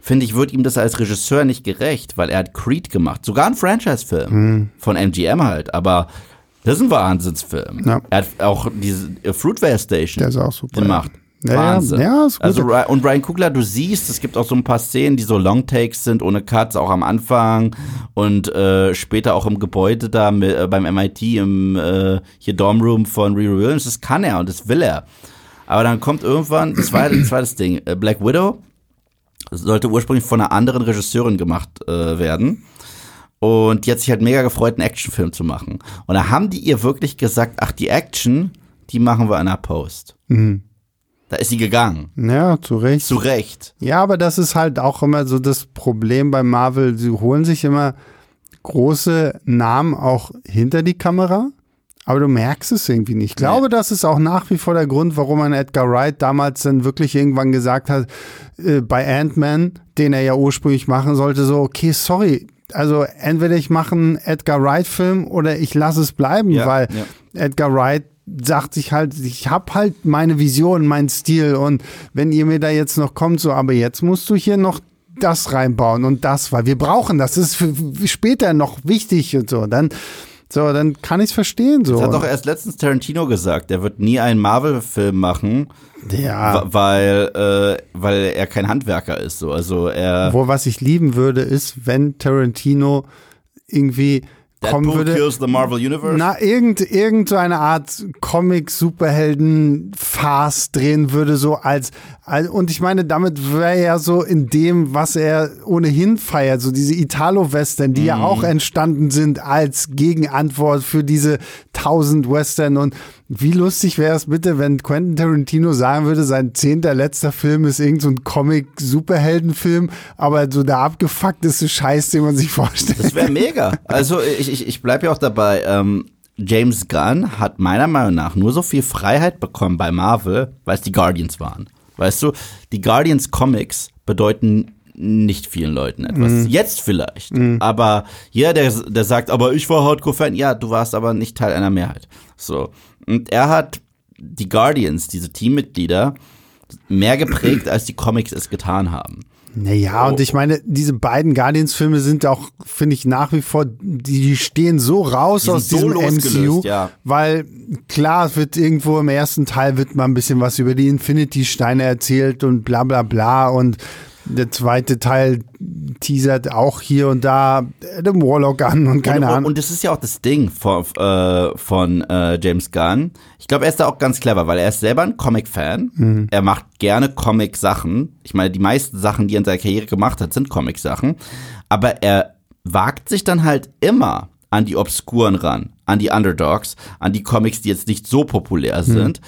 Speaker 1: finde ich, wird ihm das als Regisseur nicht gerecht, weil er hat Creed gemacht, sogar ein Franchise-Film mhm. von MGM halt, aber das ist ein Wahnsinnsfilm. Ja. Er hat auch diese Fruitvale Station gemacht.
Speaker 2: Ja, Wahnsinn. Ja, ist gut.
Speaker 1: Also, und Brian Kugler, du siehst, es gibt auch so ein paar Szenen, die so Longtakes sind, ohne Cuts, auch am Anfang und äh, später auch im Gebäude da mit, äh, beim MIT im äh, hier Dormroom von Riri Williams. Das kann er und das will er. Aber dann kommt irgendwann, das ein zweites Ding, äh, Black Widow. sollte ursprünglich von einer anderen Regisseurin gemacht äh, werden. Und die hat sich halt mega gefreut, einen Actionfilm zu machen. Und da haben die ihr wirklich gesagt, ach, die Action, die machen wir in der Post.
Speaker 2: Mhm.
Speaker 1: Da ist sie gegangen.
Speaker 2: Ja, zu Recht.
Speaker 1: Zu Recht.
Speaker 2: Ja, aber das ist halt auch immer so das Problem bei Marvel. Sie holen sich immer große Namen auch hinter die Kamera. Aber du merkst es irgendwie nicht. Ich glaube, nee. das ist auch nach wie vor der Grund, warum ein Edgar Wright damals dann wirklich irgendwann gesagt hat, äh, bei Ant-Man, den er ja ursprünglich machen sollte, so, okay, sorry, also entweder ich mache einen Edgar Wright-Film oder ich lasse es bleiben, ja, weil ja. Edgar Wright sagt sich halt, ich habe halt meine Vision, meinen Stil und wenn ihr mir da jetzt noch kommt, so, aber jetzt musst du hier noch das reinbauen und das, weil wir brauchen das, das ist für später noch wichtig und so, dann so, dann kann ich es verstehen. So.
Speaker 1: Das hat doch erst letztens Tarantino gesagt, er wird nie einen Marvel-Film machen,
Speaker 2: ja.
Speaker 1: weil, äh, weil er kein Handwerker ist. So. Also er.
Speaker 2: Wo was ich lieben würde, ist, wenn Tarantino irgendwie kommen
Speaker 1: Deadpool
Speaker 2: würde.
Speaker 1: Kills the Marvel Universe.
Speaker 2: Na, irgend, irgend so eine Art Comic-Superhelden-Farce drehen würde, so als, als und ich meine, damit wäre er so in dem, was er ohnehin feiert, so diese Italo-Western, die mhm. ja auch entstanden sind als Gegenantwort für diese tausend Western und wie lustig wäre es bitte, wenn Quentin Tarantino sagen würde, sein zehnter letzter Film ist irgendein so Comic-Superheldenfilm, aber so der abgefuckteste Scheiß, den man sich vorstellt.
Speaker 1: Das wäre mega. Also ich, ich, ich bleibe ja auch dabei. Ähm, James Gunn hat meiner Meinung nach nur so viel Freiheit bekommen bei Marvel, weil es die Guardians waren. Weißt du, die Guardians Comics bedeuten nicht vielen Leuten etwas. Mm. Jetzt vielleicht. Mm. Aber jeder, der, der sagt, aber ich war Hardcore-Fan, ja, du warst aber nicht Teil einer Mehrheit. So. Und er hat die Guardians, diese Teammitglieder, mehr geprägt, als die Comics es getan haben.
Speaker 2: Naja, oh. und ich meine, diese beiden Guardians-Filme sind auch, finde ich, nach wie vor, die stehen so raus die aus diesem so MCU,
Speaker 1: ja.
Speaker 2: weil klar, es wird irgendwo im ersten Teil wird mal ein bisschen was über die Infinity-Steine erzählt und bla bla bla und der zweite Teil teasert auch hier und da den Warlock an und keine
Speaker 1: und,
Speaker 2: Ahnung.
Speaker 1: Und das ist ja auch das Ding von, äh, von äh, James Gunn. Ich glaube, er ist da auch ganz clever, weil er ist selber ein Comic-Fan. Mhm. Er macht gerne Comic-Sachen. Ich meine, die meisten Sachen, die er in seiner Karriere gemacht hat, sind Comic-Sachen. Aber er wagt sich dann halt immer an die Obskuren ran, an die Underdogs, an die Comics, die jetzt nicht so populär mhm. sind. Mhm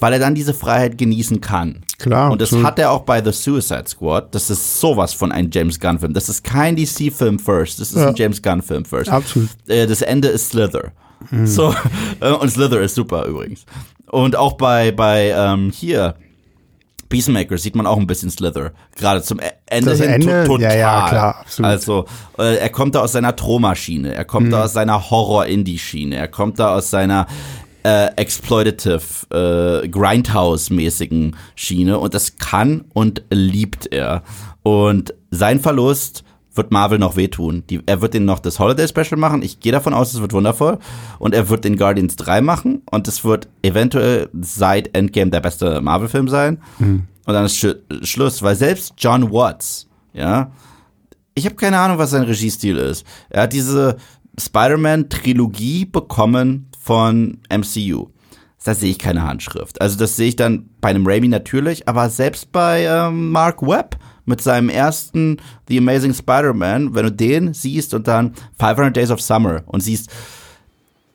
Speaker 1: weil er dann diese Freiheit genießen kann.
Speaker 2: Klar.
Speaker 1: Und das absolut. hat er auch bei The Suicide Squad. Das ist sowas von einem James Gunn-Film. Das ist kein DC-Film first. Das ist ja. ein James Gunn-Film first.
Speaker 2: Absolut.
Speaker 1: Äh, das Ende ist Slither. Mhm. So, äh, und Slither ist super übrigens. Und auch bei, bei ähm, hier, Peacemaker sieht man auch ein bisschen Slither. Gerade zum e-, Ende
Speaker 2: das
Speaker 1: hin
Speaker 2: Ende,
Speaker 1: total.
Speaker 2: Ja, ja, klar, absolut.
Speaker 1: Also, äh, er kommt da aus seiner Troma-Schiene, er kommt mhm. da aus seiner Horror-Indie-Schiene, er kommt da aus seiner äh, exploitative, äh, Grindhouse-mäßigen Schiene und das kann und liebt er. Und sein Verlust wird Marvel noch wehtun. Die, er wird den noch das Holiday Special machen. Ich gehe davon aus, es wird wundervoll. Und er wird den Guardians 3 machen. Und es wird eventuell seit Endgame der beste Marvel-Film sein. Mhm. Und dann ist Sch Schluss, weil selbst John Watts, ja, ich habe keine Ahnung, was sein Regiestil ist. Er hat diese Spider-Man-Trilogie bekommen von MCU. Da sehe ich keine Handschrift. Also das sehe ich dann bei einem Raimi natürlich, aber selbst bei ähm, Mark Webb mit seinem ersten The Amazing Spider-Man, wenn du den siehst und dann 500 Days of Summer und siehst,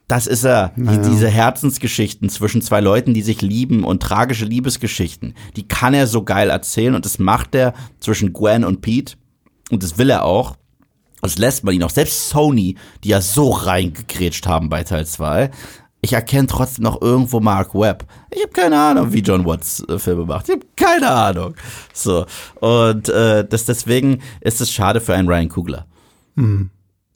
Speaker 1: das ist er. Naja. Die, diese Herzensgeschichten zwischen zwei Leuten, die sich lieben und tragische Liebesgeschichten, die kann er so geil erzählen und das macht er zwischen Gwen und Pete und das will er auch. Das lässt man ihn auch. Selbst Sony, die ja so reingekrätscht haben bei Teil 2, ich erkenne trotzdem noch irgendwo Mark Webb. Ich habe keine Ahnung, wie John Watts äh, Filme macht. Ich habe keine Ahnung. So. Und äh, das, deswegen ist es schade für einen Ryan Kugler.
Speaker 2: Hm.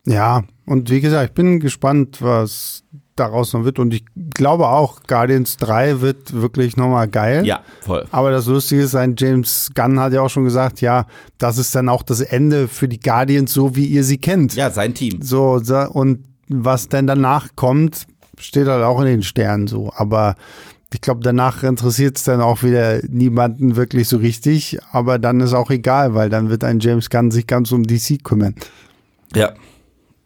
Speaker 2: Ja, und wie gesagt, ich bin gespannt, was daraus noch wird. Und ich glaube auch, Guardians 3 wird wirklich nochmal geil.
Speaker 1: Ja, voll.
Speaker 2: Aber das Lustige ist, ein James Gunn hat ja auch schon gesagt, ja, das ist dann auch das Ende für die Guardians, so wie ihr sie kennt.
Speaker 1: Ja, sein Team.
Speaker 2: So, und was denn danach kommt, steht halt auch in den Sternen so. Aber ich glaube, danach interessiert es dann auch wieder niemanden wirklich so richtig. Aber dann ist auch egal, weil dann wird ein James Gunn sich ganz um DC kümmern.
Speaker 1: Ja.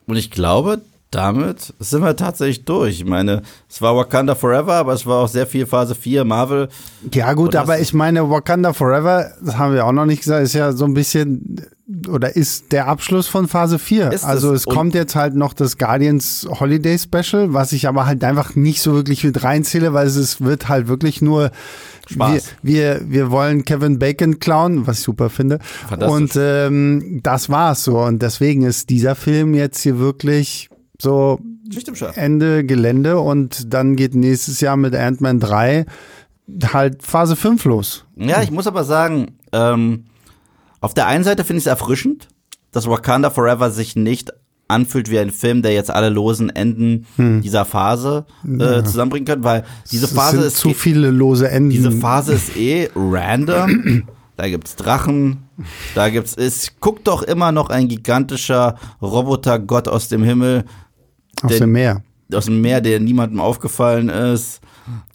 Speaker 1: Und ich glaube, damit sind wir tatsächlich durch. Ich meine, es war Wakanda Forever, aber es war auch sehr viel Phase 4 Marvel.
Speaker 2: Ja, gut, aber ich meine, Wakanda Forever, das haben wir auch noch nicht gesagt, ist ja so ein bisschen oder ist der Abschluss von Phase 4. Ist also es kommt jetzt halt noch das Guardians Holiday Special, was ich aber halt einfach nicht so wirklich mit reinzähle, weil es wird halt wirklich nur Spaß. Wir, wir, wir wollen Kevin Bacon klauen, was ich super finde. Und ähm, das war's so. Und deswegen ist dieser Film jetzt hier wirklich so Ende Gelände und dann geht nächstes Jahr mit Ant-Man 3 halt Phase 5 los.
Speaker 1: Ja, ich muss aber sagen, ähm, auf der einen Seite finde ich es erfrischend, dass Wakanda Forever sich nicht anfühlt wie ein Film, der jetzt alle losen Enden hm. dieser Phase äh, ja. zusammenbringen kann, weil diese Phase ist
Speaker 2: zu viele lose Enden.
Speaker 1: Diese Phase ist eh random. Da gibt's Drachen, da gibt's es guckt doch immer noch ein gigantischer Robotergott aus dem Himmel
Speaker 2: aus dem Meer.
Speaker 1: Aus dem Meer, der niemandem aufgefallen ist.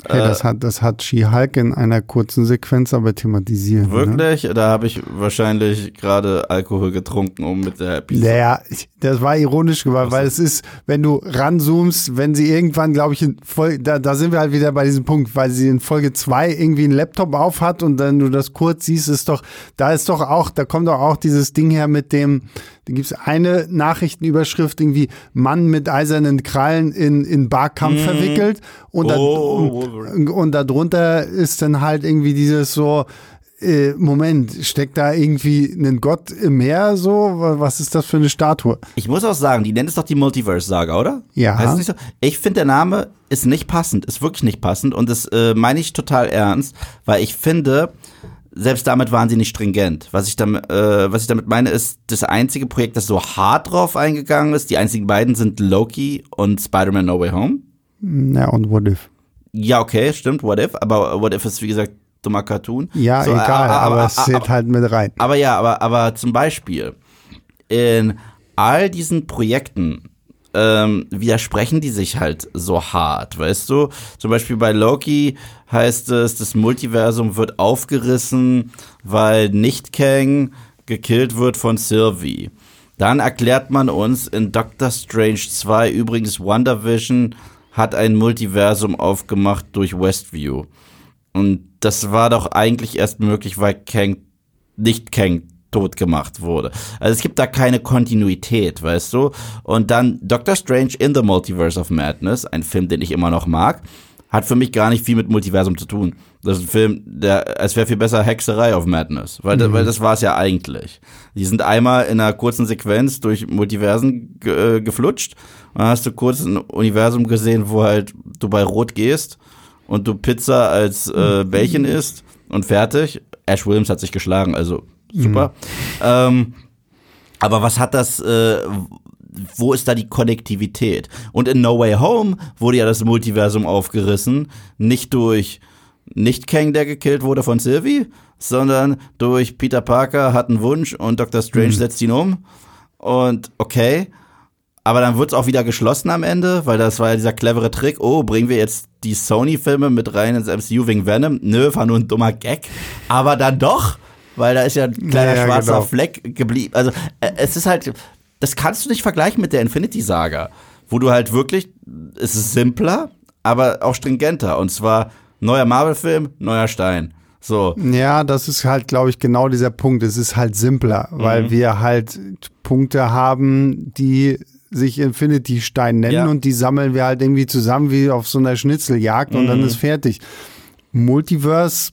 Speaker 2: Hey, das äh, hat, das hat She-Hulk in einer kurzen Sequenz aber thematisiert.
Speaker 1: Ne? Wirklich? Ne? Da habe ich wahrscheinlich gerade Alkohol getrunken, um mit der
Speaker 2: Episode. Naja, das war ironisch gemacht, weil es ist, wenn du ranzoomst, wenn sie irgendwann, glaube ich, in Folge, da, da sind wir halt wieder bei diesem Punkt, weil sie in Folge 2 irgendwie einen Laptop auf hat und dann du das kurz siehst, ist doch, da ist doch auch, da kommt doch auch dieses Ding her mit dem, da gibt es eine Nachrichtenüberschrift, irgendwie Mann mit eisernen Krallen in, in Barkampf mhm. verwickelt und, oh, da, und, und darunter ist dann halt irgendwie dieses so, äh, Moment, steckt da irgendwie ein Gott im Meer so? Was ist das für eine Statue?
Speaker 1: Ich muss auch sagen, die nennt es doch die Multiverse-Saga, oder?
Speaker 2: Ja.
Speaker 1: Heißt nicht so? Ich finde, der Name ist nicht passend, ist wirklich nicht passend und das äh, meine ich total ernst, weil ich finde, selbst damit waren sie nicht stringent. Was ich, damit, äh, was ich damit meine, ist das einzige Projekt, das so hart drauf eingegangen ist. Die einzigen beiden sind Loki und Spider-Man No Way Home.
Speaker 2: Ja, und What If.
Speaker 1: Ja, okay, stimmt, What If. Aber What If ist, wie gesagt, dummer Cartoon.
Speaker 2: Ja, so, egal, aber, aber, aber es zählt halt mit rein.
Speaker 1: Aber ja, aber, aber zum Beispiel in all diesen Projekten ähm, widersprechen die sich halt so hart, weißt du? Zum Beispiel bei Loki heißt es, das Multiversum wird aufgerissen, weil Nicht-Kang gekillt wird von Sylvie. Dann erklärt man uns in Doctor Strange 2 übrigens WandaVision hat ein Multiversum aufgemacht durch Westview. Und das war doch eigentlich erst möglich, weil Kang nicht Kang tot gemacht wurde. Also es gibt da keine Kontinuität, weißt du? Und dann Doctor Strange in the Multiverse of Madness, ein Film, den ich immer noch mag, hat für mich gar nicht viel mit Multiversum zu tun. Das ist ein Film, der, es wäre viel besser Hexerei of Madness, weil, mhm. weil das war es ja eigentlich. Die sind einmal in einer kurzen Sequenz durch Multiversen ge, äh, geflutscht und dann hast du kurz ein Universum gesehen, wo halt du bei Rot gehst und du Pizza als äh, Bällchen isst und fertig. Ash Williams hat sich geschlagen, also super. Mhm. Ähm, aber was hat das, äh, wo ist da die Konnektivität? Und in No Way Home wurde ja das Multiversum aufgerissen, nicht durch nicht Kang, der gekillt wurde von Sylvie, sondern durch Peter Parker hat einen Wunsch und Dr. Strange mhm. setzt ihn um. Und okay, aber dann wird es auch wieder geschlossen am Ende, weil das war ja dieser clevere Trick. Oh, bringen wir jetzt die Sony-Filme mit rein ins MCU wegen Venom? Nö, war nur ein dummer Gag. Aber dann doch weil da ist ja ein kleiner ja, schwarzer genau. Fleck geblieben. Also äh, es ist halt, das kannst du nicht vergleichen mit der Infinity Saga, wo du halt wirklich, es ist simpler, aber auch stringenter. Und zwar neuer Marvel-Film, neuer Stein. So.
Speaker 2: Ja, das ist halt, glaube ich, genau dieser Punkt. Es ist halt simpler, mhm. weil wir halt Punkte haben, die sich Infinity Stein nennen ja. und die sammeln wir halt irgendwie zusammen wie auf so einer Schnitzeljagd mhm. und dann mhm. ist fertig. Multiverse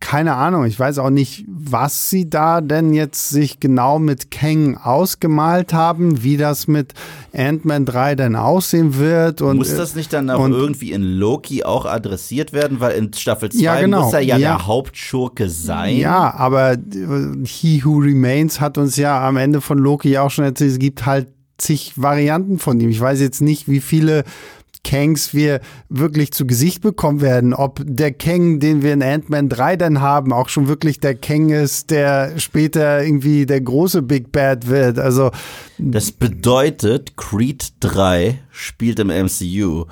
Speaker 2: keine Ahnung, ich weiß auch nicht, was sie da denn jetzt sich genau mit Kang ausgemalt haben, wie das mit Ant-Man 3 denn aussehen wird. Und,
Speaker 1: muss das nicht dann auch irgendwie in Loki auch adressiert werden, weil in Staffel 2 ja, genau. muss er ja, ja, der Hauptschurke sein.
Speaker 2: Ja, aber He Who Remains hat uns ja am Ende von Loki auch schon erzählt, es gibt halt zig Varianten von ihm. Ich weiß jetzt nicht, wie viele Kangs wir wirklich zu Gesicht bekommen werden. Ob der Kang, den wir in Ant-Man 3 dann haben, auch schon wirklich der Kang ist, der später irgendwie der große Big Bad wird. Also.
Speaker 1: Das bedeutet, Creed 3 spielt im MCU.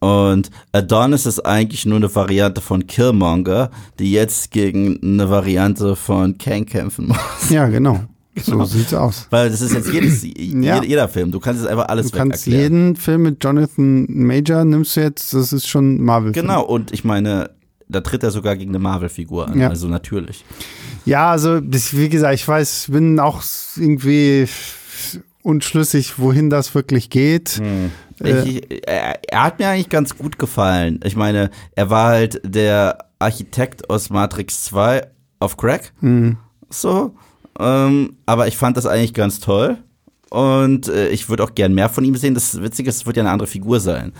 Speaker 1: Und Adonis ist eigentlich nur eine Variante von Killmonger, die jetzt gegen eine Variante von Kang kämpfen muss.
Speaker 2: Ja, genau. So sieht's aus.
Speaker 1: Weil das ist jetzt jedes,
Speaker 2: Ja.
Speaker 1: jeder, Film. Du kannst jetzt einfach alles
Speaker 2: Du kannst
Speaker 1: erklären.
Speaker 2: jeden Film mit Jonathan Major nimmst du jetzt, das ist schon Marvel.
Speaker 1: Genau, und ich meine, da tritt er sogar gegen eine Marvel-Figur an.
Speaker 2: Ja.
Speaker 1: Also natürlich.
Speaker 2: Ja, also wie gesagt, ich weiß, bin auch irgendwie unschlüssig, wohin das wirklich geht. Äh.
Speaker 1: Ich, er, er hat mir eigentlich ganz gut gefallen. Ich meine, er war halt der Architekt aus Matrix 2 auf Crack.
Speaker 2: Mhm.
Speaker 1: So. Ähm, aber ich fand das eigentlich ganz toll. Und äh, ich würde auch gern mehr von ihm sehen. Das Witzige ist, es wird ja eine andere Figur sein.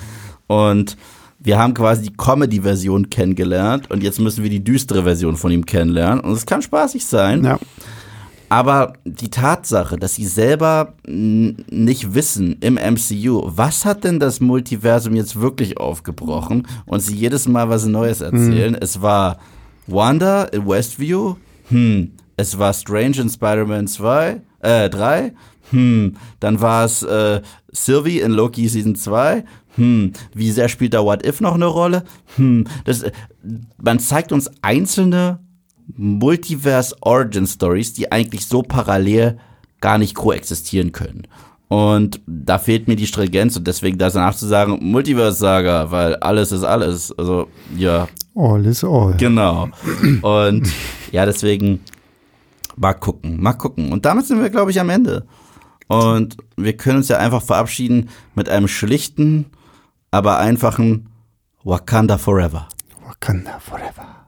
Speaker 1: Und wir haben quasi die Comedy-Version kennengelernt und jetzt müssen wir die düstere Version von ihm kennenlernen. Und es kann spaßig sein.
Speaker 2: Ja.
Speaker 1: Aber die Tatsache, dass sie selber nicht wissen im MCU, was hat denn das Multiversum jetzt wirklich aufgebrochen und sie jedes Mal was Neues erzählen. Es war Wanda in Westview, hm, es war Strange in Spider-Man 2, äh, 3, hm, dann war es äh, Sylvie in Loki Season 2, hm, wie sehr spielt da What If noch eine Rolle? Hm, das, äh, man zeigt uns einzelne Multiverse Origin Stories, die eigentlich so parallel gar nicht koexistieren können. Und da fehlt mir die Stringenz und deswegen danach zu sagen, Multiverse Saga, weil alles ist alles. Also, ja,
Speaker 2: All is all.
Speaker 1: genau. Und ja, deswegen mal gucken, mal gucken. Und damit sind wir, glaube ich, am Ende. Und wir können uns ja einfach verabschieden mit einem schlichten, aber einfachen Wakanda Forever.
Speaker 2: Wakanda forever.